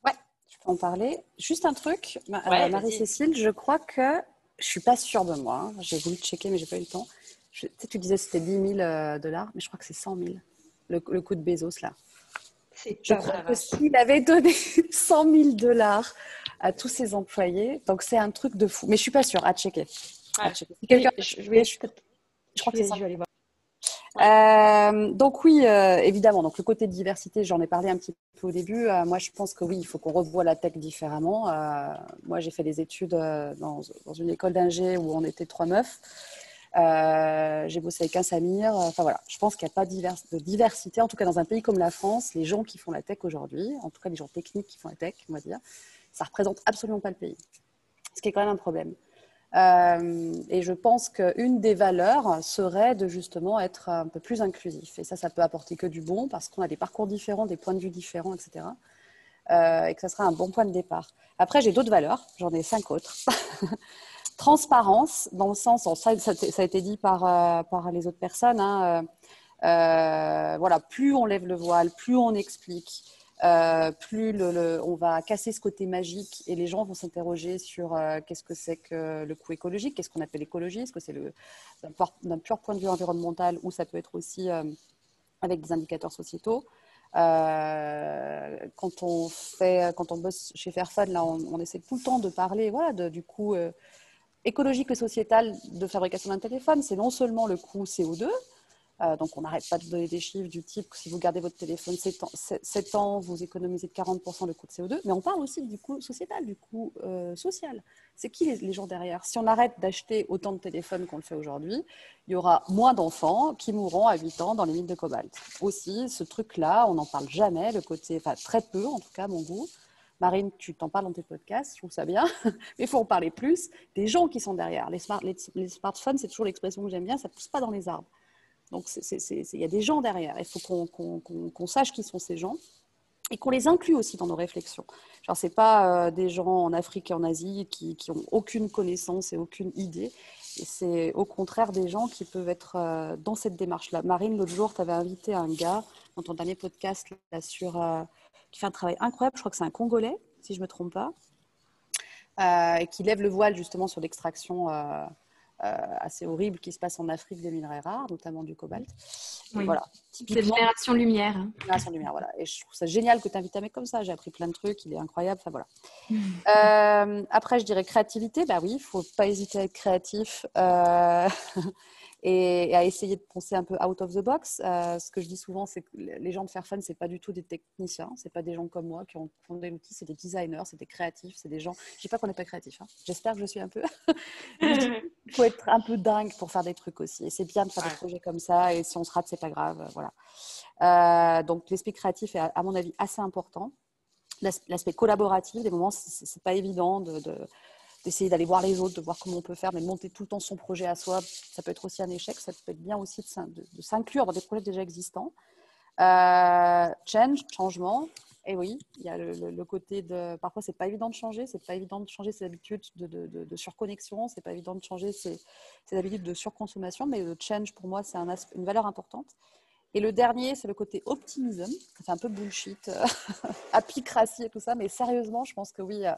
Ouais, je peux en parler. Juste un truc, Marie-Cécile, je crois que je suis pas sûre de moi. Hein. J'ai voulu checker, mais j'ai pas eu le temps. tu, sais, tu disais que c'était 10 000 euh, dollars, mais je crois que c'est 100 000. Le, le coût de Bezos, là. Je crois que s'il avait donné 100 000 dollars à tous ses employés, donc c'est un truc de fou. Mais je suis pas sûre, à checker. À checker. Quelqu'un, je, je, je, je, crois que c'est ça. Je vais aller voir. Euh, donc oui, euh, évidemment. Donc le côté diversité, j'en ai parlé un petit peu au début. Euh, moi, je pense que oui, il faut qu'on revoie la tech différemment. Moi, j'ai fait des études dans, dans, une école d'ingé où on était trois meufs. j'ai bossé avec un Samir. Enfin voilà, je pense qu'il n'y a pas de diversité. En tout cas, dans un pays comme la France, les gens qui font la tech aujourd'hui, en tout cas les gens techniques qui font la tech, on va dire, ça représente absolument pas le pays. Ce qui est quand même un problème. Euh, et je pense qu'une des valeurs serait de justement être un peu plus inclusif. Et ça, ça peut apporter que du bon parce qu'on a des parcours différents, des points de vue différents, etc. Euh, et que ça sera un bon point de départ. Après, j'ai d'autres valeurs, j'en ai cinq autres. Transparence, dans le sens, ça, ça, a été dit par, euh, par les autres personnes, hein, voilà, plus on lève le voile, plus on explique, euh, plus on va casser ce côté magique et les gens vont s'interroger sur euh, qu'est-ce que c'est que le coût écologique, qu'est-ce qu'on appelle écologie, est-ce que c'est d'un pur point de vue environnemental ou ça peut être aussi euh, avec des indicateurs sociétaux. quand on fait, quand on bosse chez Fairphone, là, on, essaie tout le temps de parler, voilà, du coût écologique et sociétal de fabrication d'un téléphone. C'est non seulement le coût CO2, euh, donc, on n'arrête pas de donner des chiffres du type si vous gardez votre téléphone 7 ans, 7 ans vous économisez de 40% le coût de CO2. Mais on parle aussi du coût sociétal, du coût euh, social. C'est qui les, gens derrière? Si on arrête d'acheter autant de téléphones qu'on le fait aujourd'hui, il y aura moins d'enfants qui mourront à 8 ans dans les mines de cobalt. Aussi, ce truc-là, on n'en parle jamais, le côté, enfin très peu en tout cas, mon goût. Marine, tu t'en parles dans tes podcasts, je trouve ça bien, mais il faut en parler plus. Des gens qui sont derrière. Les, les smartphones, c'est toujours l'expression que j'aime bien, ça ne pousse pas dans les arbres. Donc, il y a des gens derrière. Il faut qu'on sache qui sont ces gens et qu'on les inclue aussi dans nos réflexions. Genre, c'est pas euh, des gens en Afrique et en Asie qui, qui ont aucune connaissance et aucune idée. C'est au contraire des gens qui peuvent être euh, dans cette démarche-là. Marine, l'autre jour, tu avais invité un gars dans ton dernier podcast là, sur, euh, qui fait un travail incroyable. Je crois que c'est un Congolais, si je ne me trompe pas, et qui lève le voile justement sur l'extraction assez horrible qui se passe en Afrique des minerais rares, notamment du cobalt. Oui. Voilà. C'est Génération Lumière. Hein. Génération Lumière, voilà. Et je trouve ça génial que tu invites un mec comme ça. J'ai appris plein de trucs, il est incroyable. Enfin, voilà. euh, après, je dirais créativité. Bah oui, il ne faut pas hésiter à être créatif. Euh... et, à essayer de penser un peu out of the box. Euh, ce que je dis souvent, c'est que les gens de Fairphone, ce n'est pas du tout des techniciens, ce n'est pas des gens comme moi qui ont fondé l'outil, c'est des designers, c'est des créatifs, c'est des gens. Je ne dis pas qu'on n'est pas créatif, hein. j'espère que je suis un peu. Il faut être un peu dingue pour faire des trucs aussi. Et c'est bien de faire des projets comme ça, et si on se rate, c'est pas grave. Voilà. Euh, donc l'esprit créatif est, à mon avis, assez important. L'aspect collaboratif, des moments, c'est pas évident de, de d'essayer d'aller voir les autres, de voir comment on peut faire, mais de monter tout le temps son projet à soi, ça peut être aussi un échec. Ça peut être bien aussi de, s'inclure dans des projets déjà existants. Euh, change, changement. Et oui, il y a le, côté de. Parfois, c'est pas évident de changer, c'est pas évident de changer ses habitudes de, de, de surconnexion, c'est pas évident de changer ses, habitudes de surconsommation, mais le change, pour moi, c'est un une valeur importante. Et le dernier, c'est le côté optimisme. C'est un peu bullshit, apicratie et tout ça, mais sérieusement, je pense que oui, euh,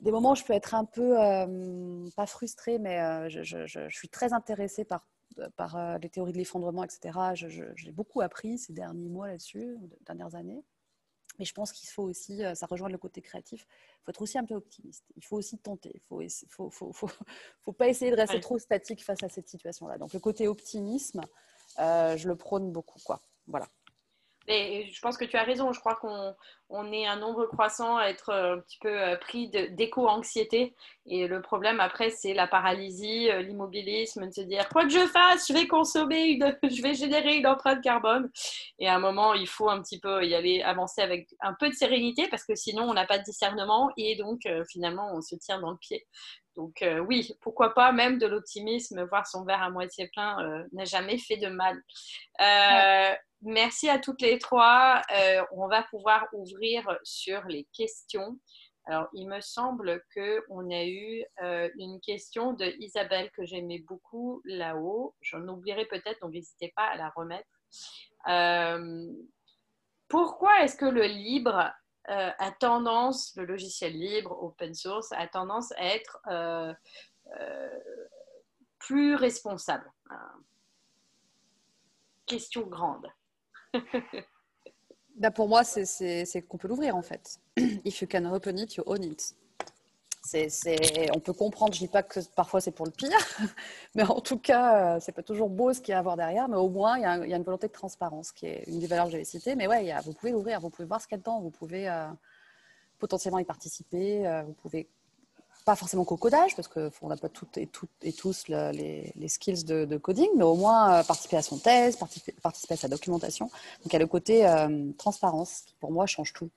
des moments où je peux être un peu, euh, pas frustrée, mais euh, je, suis très intéressée par, par euh, les théories de l'effondrement, etc. J'ai beaucoup appris ces derniers mois là-dessus, dernières années. Mais je pense qu'il faut aussi, ça rejoint le côté créatif, il faut être aussi un peu optimiste. Il faut aussi tenter. Il ne faut, faut, faut, faut, pas essayer de rester trop statique face à cette situation-là. Donc le côté optimisme, je le prône beaucoup. Quoi. Voilà. Je pense que tu as raison. Je crois qu'on on est un nombre croissant à être euh, un petit peu euh, pris d'éco-anxiété. Et le problème après, c'est la paralysie, euh, l'immobilisme, de se dire quoi que je fasse, je vais consommer, je vais générer une empreinte carbone. Et à un moment, il faut un petit peu y aller, avancer avec un peu de sérénité parce que sinon, on n'a pas de discernement et donc finalement, on se tient dans le pied. Donc oui, pourquoi pas même de l'optimisme, voir son verre à moitié plein n'a jamais fait de mal. Merci à toutes les trois. Euh, on va pouvoir ouvrir sur les questions. Alors, il me semble qu'on a eu euh, une question de Isabelle que j'aimais beaucoup là-haut. J'en oublierai peut-être, donc n'hésitez pas à la remettre. Euh, pourquoi est-ce que le libre a tendance, le logiciel libre, open source, a tendance à être plus responsable? Question grande. Bah, pour moi, c'est qu'on peut l'ouvrir en fait. If you can open it, you own it. on peut comprendre, je ne dis pas que parfois c'est pour le pire, mais en tout cas, c'est pas toujours beau ce qu'il y a à voir derrière, mais au moins, il y, a, une volonté de transparence qui est une des valeurs que j'avais citées. Mais ouais, vous pouvez l'ouvrir, vous pouvez voir ce qu'il y a dedans, vous pouvez euh, potentiellement y participer, euh, vous pouvez pas forcément qu'au codage, parce qu'on n'a pas toutes et, tous les, skills de, coding, mais au moins euh, participer à son thèse, participer, à sa documentation. Donc il y a le côté euh, transparence qui pour moi change tout.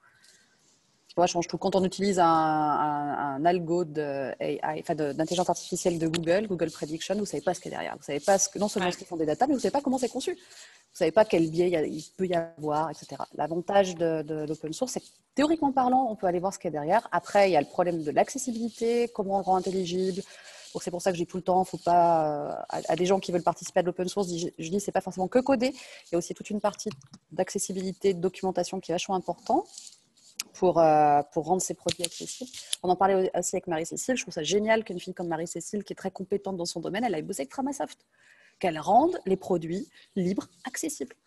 Quand on utilise un, un, algo d'intelligence artificielle de Google, Google Prediction, vous ne savez pas ce qu'il y a derrière. Vous savez pas ce que, non seulement ce qu'ils font des data, mais vous ne savez pas comment c'est conçu. Vous ne savez pas quel biais il, peut y avoir, etc. L'avantage de, l'open source, c'est que théoriquement parlant, on peut aller voir ce qu'il y a derrière. Après, il y a le problème de l'accessibilité, comment on le rend intelligible. Donc c'est pour ça que dis tout le temps, faut pas euh, à, des gens qui veulent participer à l'open source, je, je dis c'est pas forcément que coder. Il y a aussi toute une partie d'accessibilité, de documentation qui est vachement important pour, euh, pour rendre ces produits accessibles. On en parlait aussi avec Marie-Cécile. Je trouve ça génial qu'une fille comme Marie-Cécile, qui est très compétente dans son domaine, elle aille bosser avec Tramasoft qu'elle rende les produits libres accessibles.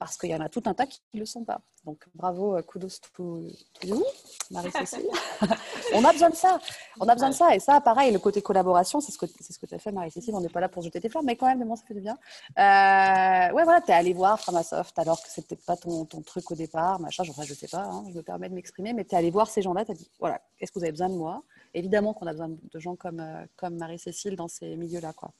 Parce qu'il y en a tout un tas qui ne le sont pas. Donc bravo, euh, kudos to, you, Marie-Cécile. on a besoin de ça. On a besoin de ça. Et ça, pareil, le côté collaboration, c'est ce que c'est ce que tu as fait, Marie-Cécile. On n'est pas là pour jeter tes fleurs, mais quand même, ça fait du bien. Euh, ouais, voilà, tu es allé voir Framasoft alors que c'était pas ton, ton, truc au départ, machin. Enfin, je sais pas, hein, je me permets de m'exprimer, mais tu es allé voir ces gens-là, tu as dit, voilà, est-ce que vous avez besoin de moi? Évidemment qu'on a besoin de gens comme, euh, comme Marie-Cécile dans ces milieux-là, quoi.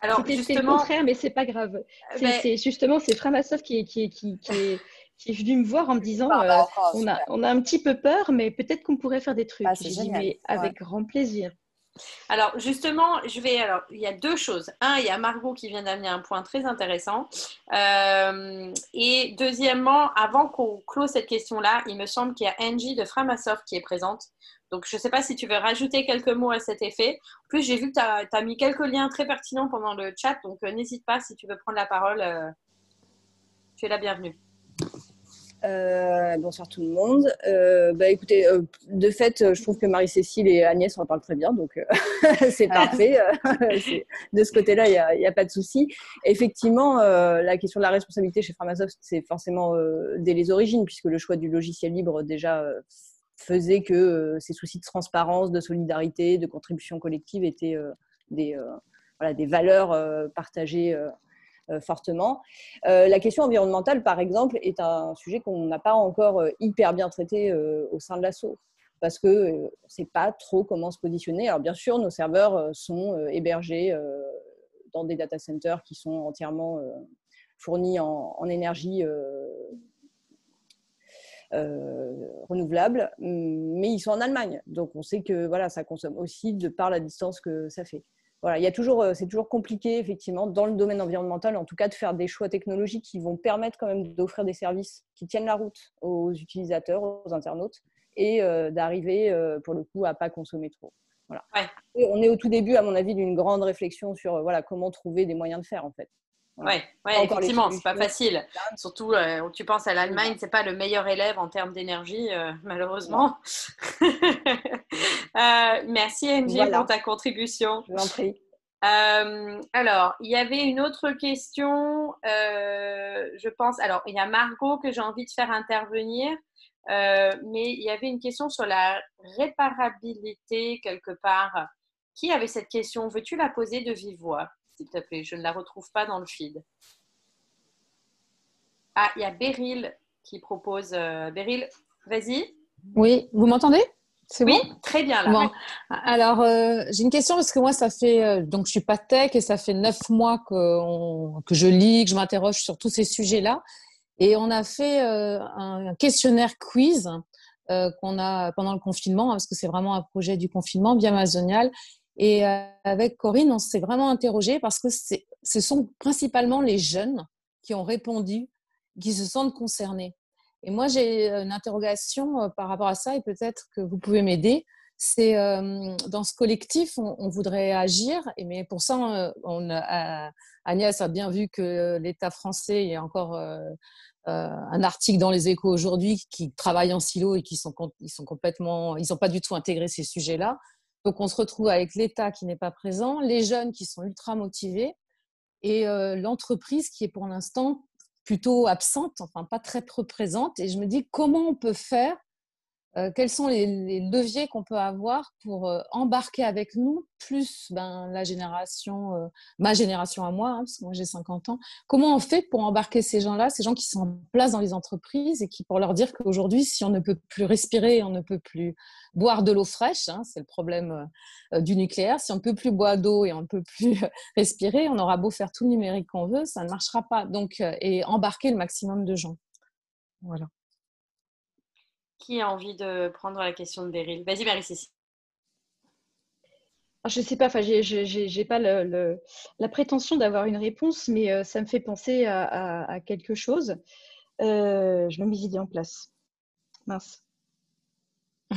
Alors, C'était le contraire, mais c'est pas grave. C'est justement, c'est Framasoft qui, qui, qui, qui, est, qui est venu me voir en me disant ah, bah, euh, on, a, on a un petit peu peur, mais peut-être qu'on pourrait faire des trucs. Ah, J'ai dit, mais avec grand plaisir. Alors justement, je vais. Alors, il y a deux choses. Un, il y a Margot qui vient d'amener un point très intéressant. Euh, et deuxièmement, avant qu'on close cette question-là, il me semble qu'il y a Angie de Framasoft qui est présente. Donc, je ne sais pas si tu veux rajouter quelques mots à cet effet. En plus, j'ai vu que tu as, mis quelques liens très pertinents pendant le chat, donc euh, n'hésite pas si tu veux prendre la parole. Euh, tu es la bienvenue. Euh, bonsoir tout le monde. bah, écoutez, de fait, je trouve que Marie-Cécile et Agnès en parlent très bien, donc c'est parfait. de ce côté-là, il n'y a, a, pas de souci. Effectivement, la question de la responsabilité chez Framasoft, c'est forcément dès les origines, puisque le choix du logiciel libre déjà faisait que euh, ces soucis de transparence, de solidarité, de contribution collective étaient euh, des, euh, des valeurs partagées fortement. la question environnementale, par exemple, est un sujet qu'on n'a pas encore hyper bien traité au sein de l'assaut parce que ne sait pas trop comment se positionner. Alors bien sûr, nos serveurs sont hébergés dans des data centers qui sont entièrement fournis en, énergie euh, renouvelables, mais ils sont en Allemagne. Donc on sait que voilà, ça consomme aussi de par la distance que ça fait. Voilà, il y a toujours, euh, c'est toujours compliqué effectivement dans le domaine environnemental, en tout cas, de faire des choix technologiques qui vont permettre quand même d'offrir des services qui tiennent la route aux utilisateurs, aux internautes, et euh, d'arriver pour le coup à pas consommer trop. Voilà. on est au tout début, à mon avis, d'une grande réflexion sur voilà comment trouver des moyens de faire en fait. Oui, ouais, effectivement, c'est pas facile. Surtout, euh, tu penses à l'Allemagne, c'est pas le meilleur élève en termes d'énergie, euh, malheureusement. Euh, merci Angie pour ta contribution. Je vous en prie. alors, il y avait une autre question, je pense. Alors, il y a Margot que j'ai envie de faire intervenir, mais il y avait une question sur la réparabilité quelque part. Qui avait cette question? Veux-tu la poser de vive voix? S'il te plaît. Je ne la retrouve pas dans le feed. Ah, il y a Beryl qui propose. Euh, Beryl, vas-y. Oui, vous m'entendez? C'est oui, très bien. Là. Alors, euh, j'ai une question parce que moi, ça fait euh, donc je suis pas tech et ça fait neuf mois que, que je lis, que je m'interroge sur tous ces sujets-là. Et on a fait un questionnaire quiz qu'on a pendant le confinement, hein, parce que c'est vraiment un projet du confinement bien Amazonial. Et euh, avec Corinne, on s'est vraiment interrogé parce que ce sont principalement les jeunes qui ont répondu, qui se sentent concernés. Et moi, j'ai une interrogation euh, par rapport à ça et peut-être que vous pouvez m'aider. c'est dans ce collectif, on, voudrait agir, mais pour ça, Agnès a bien vu que l'État français, il y a encore un article dans les échos aujourd'hui qui travaille en silo et qui sont, ils sont complètement, ils n'ont pas du tout intégré ces sujets-là. Donc on se retrouve avec l'État qui n'est pas présent, les jeunes qui sont ultra motivés et l'entreprise qui est pour l'instant plutôt absente, enfin pas très présente. Et je me dis comment on peut faire euh, quels sont les, leviers qu'on peut avoir pour euh, embarquer avec nous, plus ben, la génération, euh, ma génération à moi, hein, parce que moi j'ai 50 ans, comment on fait pour embarquer ces gens-là, ces gens qui sont en place dans les entreprises et qui pour leur dire qu'aujourd'hui, si on ne peut plus respirer, on ne peut plus boire de l'eau fraîche, hein, c'est le problème du nucléaire, si on ne peut plus boire d'eau et on ne peut plus respirer, on aura beau faire tout le numérique qu'on veut, ça ne marchera pas. Donc, et embarquer le maximum de gens. Voilà. Qui a envie de prendre la question de Beryl? Vas-y, Marie-Cécile. Je ne sais pas, enfin, j'ai pas la prétention d'avoir une réponse, mais euh, ça me fait penser à, quelque chose. Euh, je mets mes idées en place. Mince.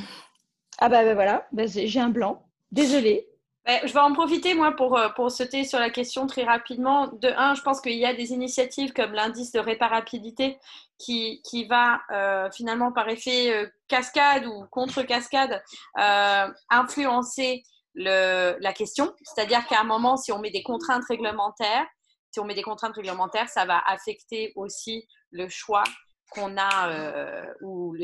Ah bah, bah voilà, bah, j'ai un blanc. Désolée. Je vais en profiter, moi, pour, euh, pour sauter sur la question très rapidement. De un, je pense qu'il y a des initiatives comme l'indice de réparabilité qui, qui va euh, finalement par effet euh, cascade ou contre-cascade influencer le, la question. C'est-à-dire qu'à un moment, si on met des contraintes réglementaires, si on met des contraintes réglementaires, ça va affecter aussi le choix qu'on a euh, ou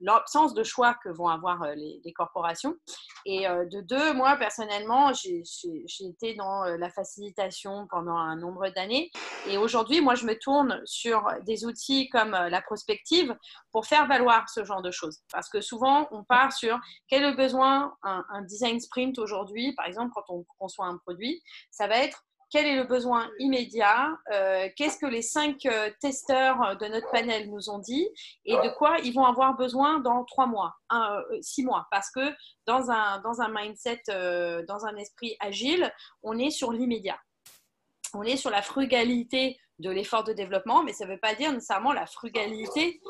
l'absence de choix que vont avoir euh, les, corporations. Et euh, de deux, moi personnellement, j'ai été dans la facilitation pendant un nombre d'années. Et aujourd'hui, moi, je me tourne sur des outils comme la prospective pour faire valoir ce genre de choses. Parce que souvent, on part sur quel est le besoin, un, un design sprint aujourd'hui, par exemple, quand on conçoit un produit, ça va être quel est le besoin immédiat, euh, qu'est-ce que les cinq euh, testeurs de notre panel nous ont dit et de quoi ils vont avoir besoin dans trois mois, euh, six mois. Parce que dans un mindset, dans un esprit agile, on est sur l'immédiat. On est sur la frugalité de l'effort de développement, mais ça ne veut pas dire nécessairement la frugalité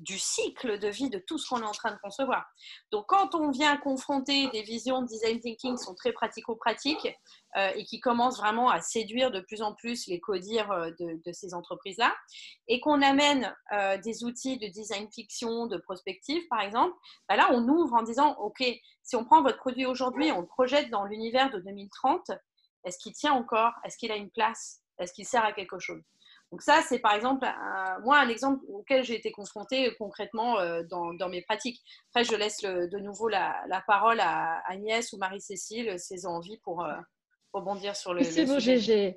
du cycle de vie de tout ce qu'on est en train de concevoir. Donc, quand on vient confronter des visions de design thinking qui sont très pratico-pratiques euh, et qui commencent vraiment à séduire de plus en plus les codires euh, de, ces entreprises-là, et qu'on amène euh, des outils de design fiction, de prospective, par exemple, bah là, on ouvre en disant, OK, si on prend votre produit aujourd'hui, on le projette dans l'univers de 2030, est-ce qu'il tient encore? Est-ce qu'il a une place? Est-ce qu'il sert à quelque chose donc ça, c'est par exemple, un, moi, un exemple auquel j'ai été confrontée concrètement euh, dans, dans, mes pratiques. Après, je laisse de nouveau la, la, parole à Agnès ou Marie-Cécile, ses envies pour euh, rebondir sur le, C'est bon, j'ai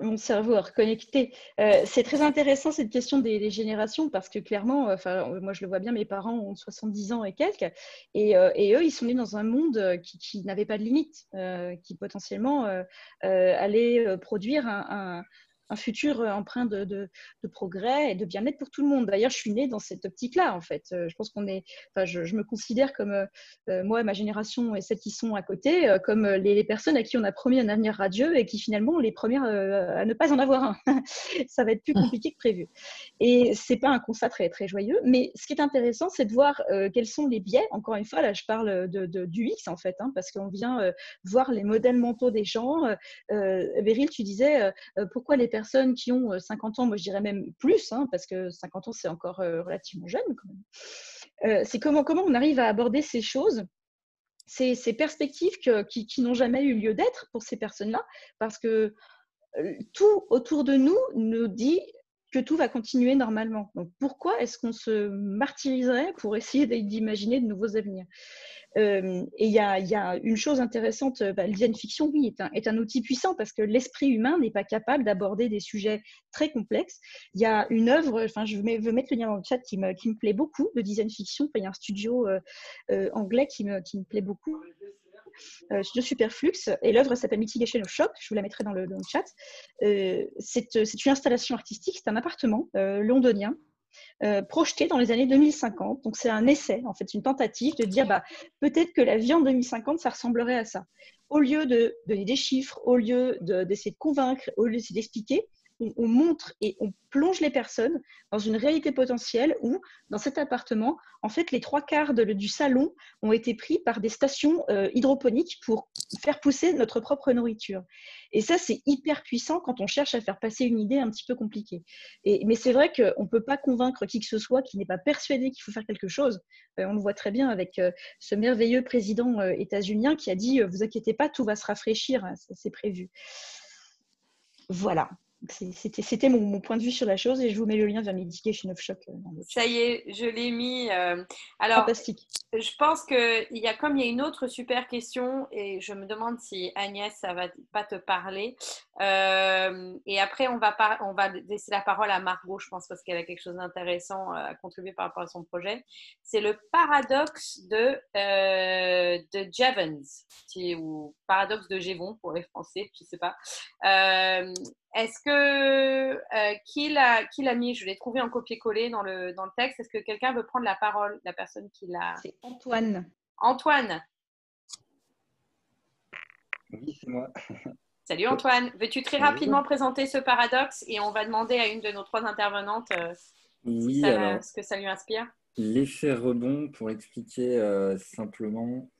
mon cerveau reconnecté. Euh, c'est très intéressant cette question des, générations parce que clairement, enfin, moi je le vois bien, mes parents ont 70 ans et quelques, et, et eux, ils sont nés dans un monde qui, n'avait pas de limite, qui potentiellement allait produire un futur euh, empreint de, de, progrès et de bien-être pour tout le monde. D'ailleurs, je suis née dans cette optique-là, en fait. Euh, je pense qu'on est, enfin, je, me considère comme euh, moi, ma génération et celles qui sont à côté, comme les, personnes à qui on a promis un avenir radieux et qui finalement les premières à ne pas en avoir un. Ça va être plus compliqué que prévu. Et c'est pas un constat très très joyeux, mais ce qui est intéressant, c'est de voir quels sont les biais. Encore une fois, là, je parle de, du X en fait, hein, parce qu'on vient voir les modèles mentaux des gens. Beryl, tu disais pourquoi les personnes qui ont 50 euh, ans, moi je dirais même plus, hein, parce que 50 ans c'est encore euh, relativement jeune quand même. Euh, c'est comment, comment on arrive à aborder ces choses ces, ces perspectives qui, qui n'ont jamais eu lieu d'être pour ces personnes-là, parce que tout autour de nous nous dit que tout va continuer normalement. Donc pourquoi est-ce qu'on se martyriserait pour essayer d'imaginer de nouveaux avenirs? Euh, Et il y, a, une chose intéressante, euh, bah, le design fiction, oui, est un, outil puissant parce que l'esprit humain n'est pas capable d'aborder des sujets très complexes. Il y a une œuvre, enfin je veux mettre le lien dans le chat qui me, plaît beaucoup, de design fiction. il y a un studio euh, anglais qui me plaît beaucoup euh, Superflux, et l'œuvre s'appelle Mitigation of Shock, je vous la mettrai dans le, chat. Euh, c'est une installation artistique, c'est un appartement euh, londonien projeté dans les années 2050. Donc c'est un essai, en fait, une tentative de dire bah, peut-être que la vie en 2050, ça ressemblerait à ça. Au lieu de donner des chiffres, au lieu d'essayer de, convaincre, au lieu d'essayer d'expliquer, on, montre et on plonge les personnes dans une réalité potentielle où, dans cet appartement, en fait, les trois quarts du salon ont été pris par des stations euh, hydroponiques pour faire pousser notre propre nourriture. Et ça, c'est hyper puissant quand on cherche à faire passer une idée un petit peu compliquée. Et, mais c'est vrai qu'on ne peut pas convaincre qui que ce soit qui n'est pas persuadé qu'il faut faire quelque chose. Euh, on le voit très bien avec euh, ce merveilleux président états-unien qui a dit Vous inquiétez pas, tout va se rafraîchir, hein, c'est prévu. Voilà. C'était mon, point de vue sur la chose et je vous mets le lien vers Medication of Shock. Euh, Ça y est, je l'ai mis. Euh, alors, Fantastique. Je pense qu'il y a comme il y a une autre super question et je me demande si Agnès, ça va pas te parler. Euh, et après, on va, on va laisser la parole à Margot, je pense, parce qu'elle a quelque chose d'intéressant à contribuer par rapport à son projet. C'est le paradoxe de, de Jevons, ou paradoxe de Gévon pour les Français, je ne sais pas. Est-ce que euh, qui l'a mis? Je l'ai trouvé en copier-coller dans le, dans le texte. Est-ce que quelqu'un veut prendre la parole La personne qui l'a? C'est Antoine. Antoine. Oui, c'est moi. Salut Antoine. Veux-tu très rapidement présenter ce paradoxe et on va demander à une de nos trois intervenantes euh, ce que ça lui inspire? L'effet rebond, pour expliquer euh, simplement,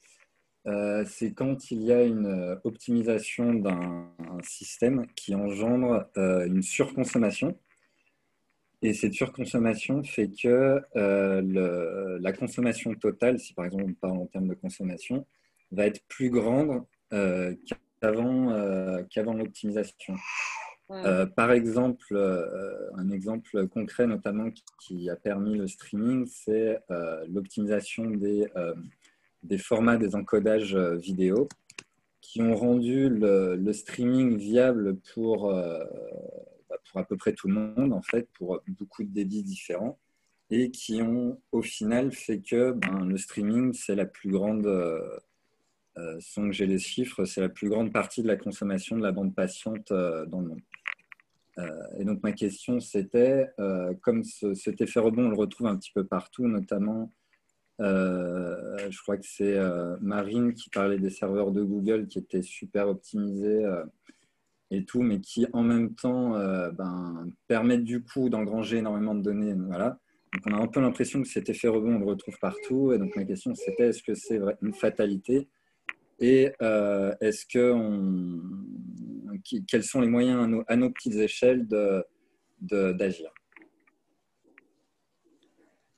euh, c'est quand il y a une euh, optimisation d'un système qui engendre euh, une surconsommation. Et cette surconsommation fait que la consommation totale, si par exemple on parle en termes de consommation, va être plus grande qu'avant l'optimisation. par exemple, un exemple concret notamment qui a permis le streaming, c'est l'optimisation des des formats des encodages euh, vidéo qui ont rendu le, streaming viable pour, euh, bah, pour à peu près tout le monde, en fait, pour beaucoup de débits différents, et qui ont au final fait que ben, le streaming, c'est la plus grande, euh, sans que j'ai les chiffres, c'est la plus grande partie de la consommation de la bande patiente dans le monde. et donc ma question, c'était, comme cet effet rebond, on le retrouve un petit peu partout, notamment euh, je crois que c'est euh, Marine qui parlait des serveurs de Google qui étaient super optimisés euh, et tout, mais qui en même temps ben, permettent du coup d'engranger énormément de données. Voilà. Donc on a un peu l'impression que cet effet rebond, on le retrouve partout. Et donc ma question, c'était est-ce que c'est une fatalité? Et est-ce que quels sont les moyens à nos, petites échelles d'agir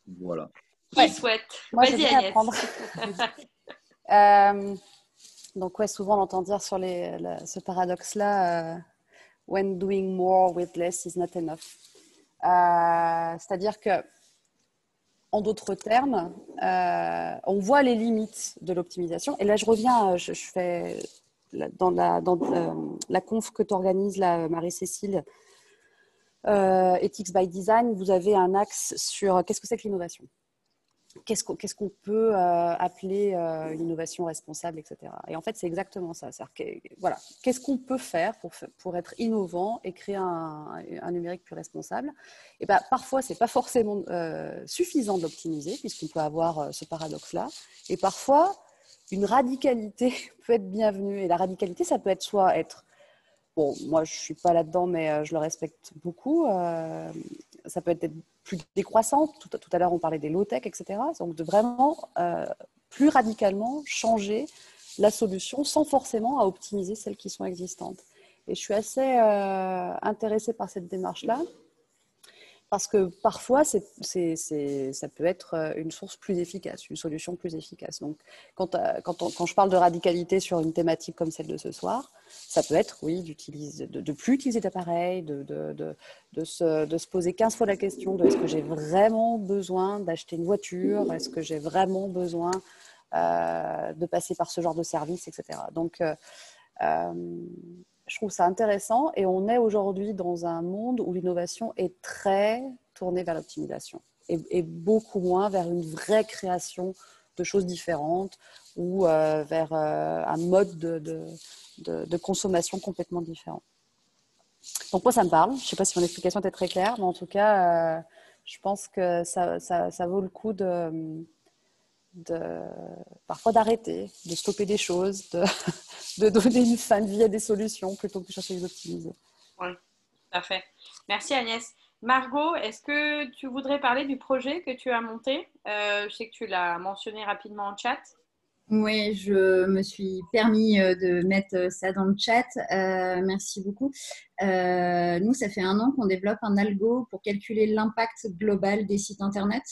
de, Voilà. Qui souhaite Vas-y Agnès. euh, donc ouais, souvent on entend dire sur les, ce paradoxe-là, euh, when doing more with less is not enough. Euh, c'est-à-dire que, en d'autres termes, euh, on voit les limites de l'optimisation. Et là, je reviens, je, fais dans la, dans, la conf que tu organises, Marie-Cécile, Ethics by Design, vous avez un axe sur qu'est-ce que c'est que l'innovation? Qu'est-ce qu'on peut euh, appeler euh, l'innovation responsable, etc. Et en fait, c'est exactement ça. Voilà, qu'est-ce qu'on peut faire pour, pour être innovant et créer un, numérique plus responsable? Et ben, parfois, c'est pas forcément euh, suffisant de l'optimiser, puisqu'on peut avoir ce paradoxe-là. Et parfois, une radicalité peut être bienvenue. Et la radicalité, ça peut être soit être Bon, moi, je suis pas là-dedans, mais je le respecte beaucoup. ça peut être plus décroissante. Tout, tout à l'heure, on parlait des low-tech, etc. Donc, de vraiment euh, plus radicalement changer la solution sans forcément à optimiser celles qui sont existantes. Et je suis assez euh, intéressée par cette démarche-là parce que parfois, ça peut être euh, une source plus efficace, une solution plus efficace. Donc, quand, euh, quand, je parle de radicalité sur une thématique comme celle de ce soir, ça peut être, oui, de, de plus utiliser d'appareil, de se poser 15 fois la question de est-ce que j'ai vraiment besoin d'acheter une voiture, est-ce que j'ai vraiment besoin euh, de passer par ce genre de service, etc. Donc, je trouve ça intéressant et on est aujourd'hui dans un monde où l'innovation est très tournée vers l'optimisation et, beaucoup moins vers une vraie création de choses différentes ou euh, vers euh, un mode de, consommation complètement différent. Donc moi, ça me parle. Je ne sais pas si mon explication était très claire, mais en tout cas, euh, je pense que ça, ça, vaut le coup de, parfois d'arrêter, de stopper des choses, de, de, donner une fin de vie à des solutions plutôt que de chercher à les optimiser. Ouais. à fait. Merci Agnès. Margot, est-ce que tu voudrais parler du projet que tu as monté? Euh, Je sais que tu l'as mentionné rapidement en chat. Oui, je me suis permis euh, de mettre ça dans le chat. Euh, merci beaucoup. nous, ça fait un an qu'on développe un algo pour calculer l'impact global des sites Internet.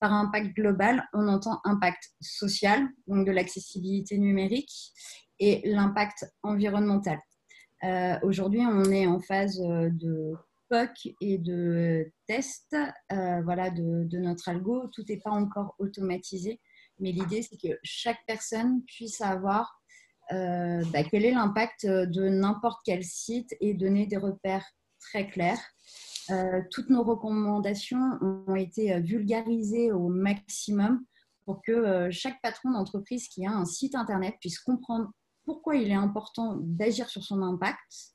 Par impact global, on entend impact social, donc de l'accessibilité numérique, et l'impact environnemental. Aujourd'hui, on est en phase de et de tests euh, voilà, de, notre algo. Tout n'est pas encore automatisé, mais l'idée, c'est que chaque personne puisse avoir euh, bah, quel est l'impact de n'importe quel site et donner des repères très clairs. Euh, toutes nos recommandations ont été vulgarisées au maximum pour que chaque patron d'entreprise qui a un site internet puisse comprendre pourquoi il est important d'agir sur son impact,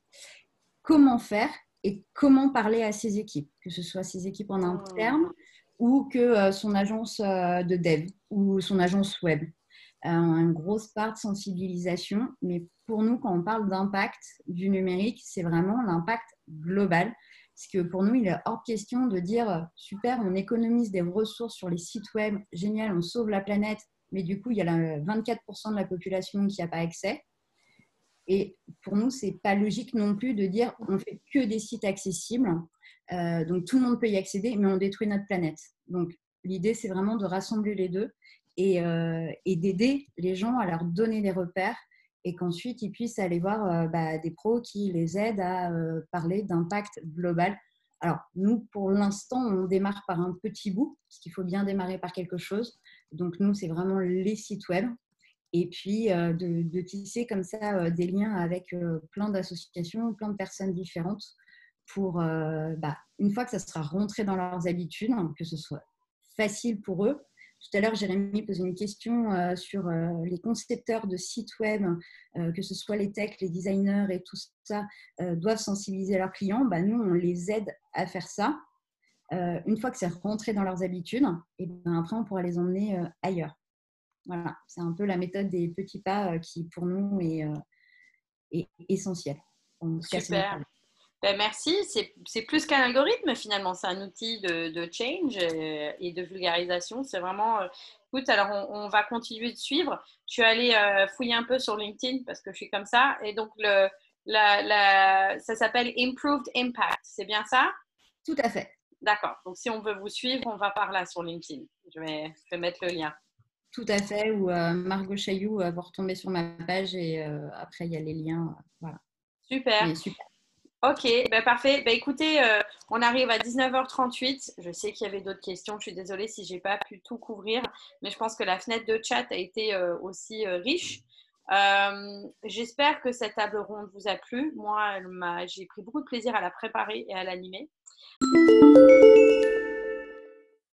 comment faire et comment parler à ses équipes, que ce soit ses équipes en interne ou que euh, son agence euh, de dev ou son agence web. Euh, une grosse part de sensibilisation, mais pour nous, quand on parle d'impact du numérique, c'est vraiment l'impact global. Parce que pour nous, il est hors question de dire super, on économise des ressources sur les sites web, génial, on sauve la planète, mais du coup, il y a 24% de la population qui n'a pas accès. Et pour nous, ce n'est pas logique non plus de dire on fait que des sites accessibles, euh, donc tout le monde peut y accéder, mais on détruit notre planète. Donc l'idée, c'est vraiment de rassembler les deux et, euh, d'aider les gens à leur donner des repères et qu'ensuite ils puissent aller voir euh, bah, des pros qui les aident à parler d'impact global. Alors nous, pour l'instant, on démarre par un petit bout, parce qu'il faut bien démarrer par quelque chose. Donc nous, c'est vraiment les sites web et puis euh, de, tisser comme ça euh, des liens avec euh, plein d'associations, plein de personnes différentes pour, bah, une fois que ça sera rentré dans leurs habitudes, que ce soit facile pour eux. Tout à l'heure, Jérémy posait une question sur les concepteurs de sites web, que ce soit les techs, les designers et tout ça, doivent sensibiliser leurs clients. Bah, nous, on les aide à faire ça. Une fois que c'est rentré dans leurs habitudes, et ben après, on pourra les emmener ailleurs. Voilà, c'est un peu la méthode des petits pas euh, qui, pour nous, est, euh, essentielle. Super. Ben, merci. C'est plus qu'un algorithme finalement, c'est un outil de, change euh, et de vulgarisation. C'est vraiment. écoute, alors on, va continuer de suivre. Je suis allée fouiller un peu sur LinkedIn parce que je suis comme ça. Et donc, le, la, ça s'appelle Improved Impact. C'est bien ça? Tout à fait. D'accord. Donc, si on veut vous suivre, on va par là sur LinkedIn. Je vais, je vais mettre le lien. Tout à fait, ou euh, Margot Chailloux euh, va retomber sur ma page et euh, après il y a les liens. voilà. Super. Ok, ben parfait. Ben écoutez, on arrive à 19h38. Je sais qu'il y avait d'autres questions. Je suis désolée si je n'ai pas pu tout couvrir, mais je pense que la fenêtre de chat a été aussi riche. J'espère que cette table ronde vous a plu. Moi, j'ai pris beaucoup de plaisir à la préparer et à l'animer. Música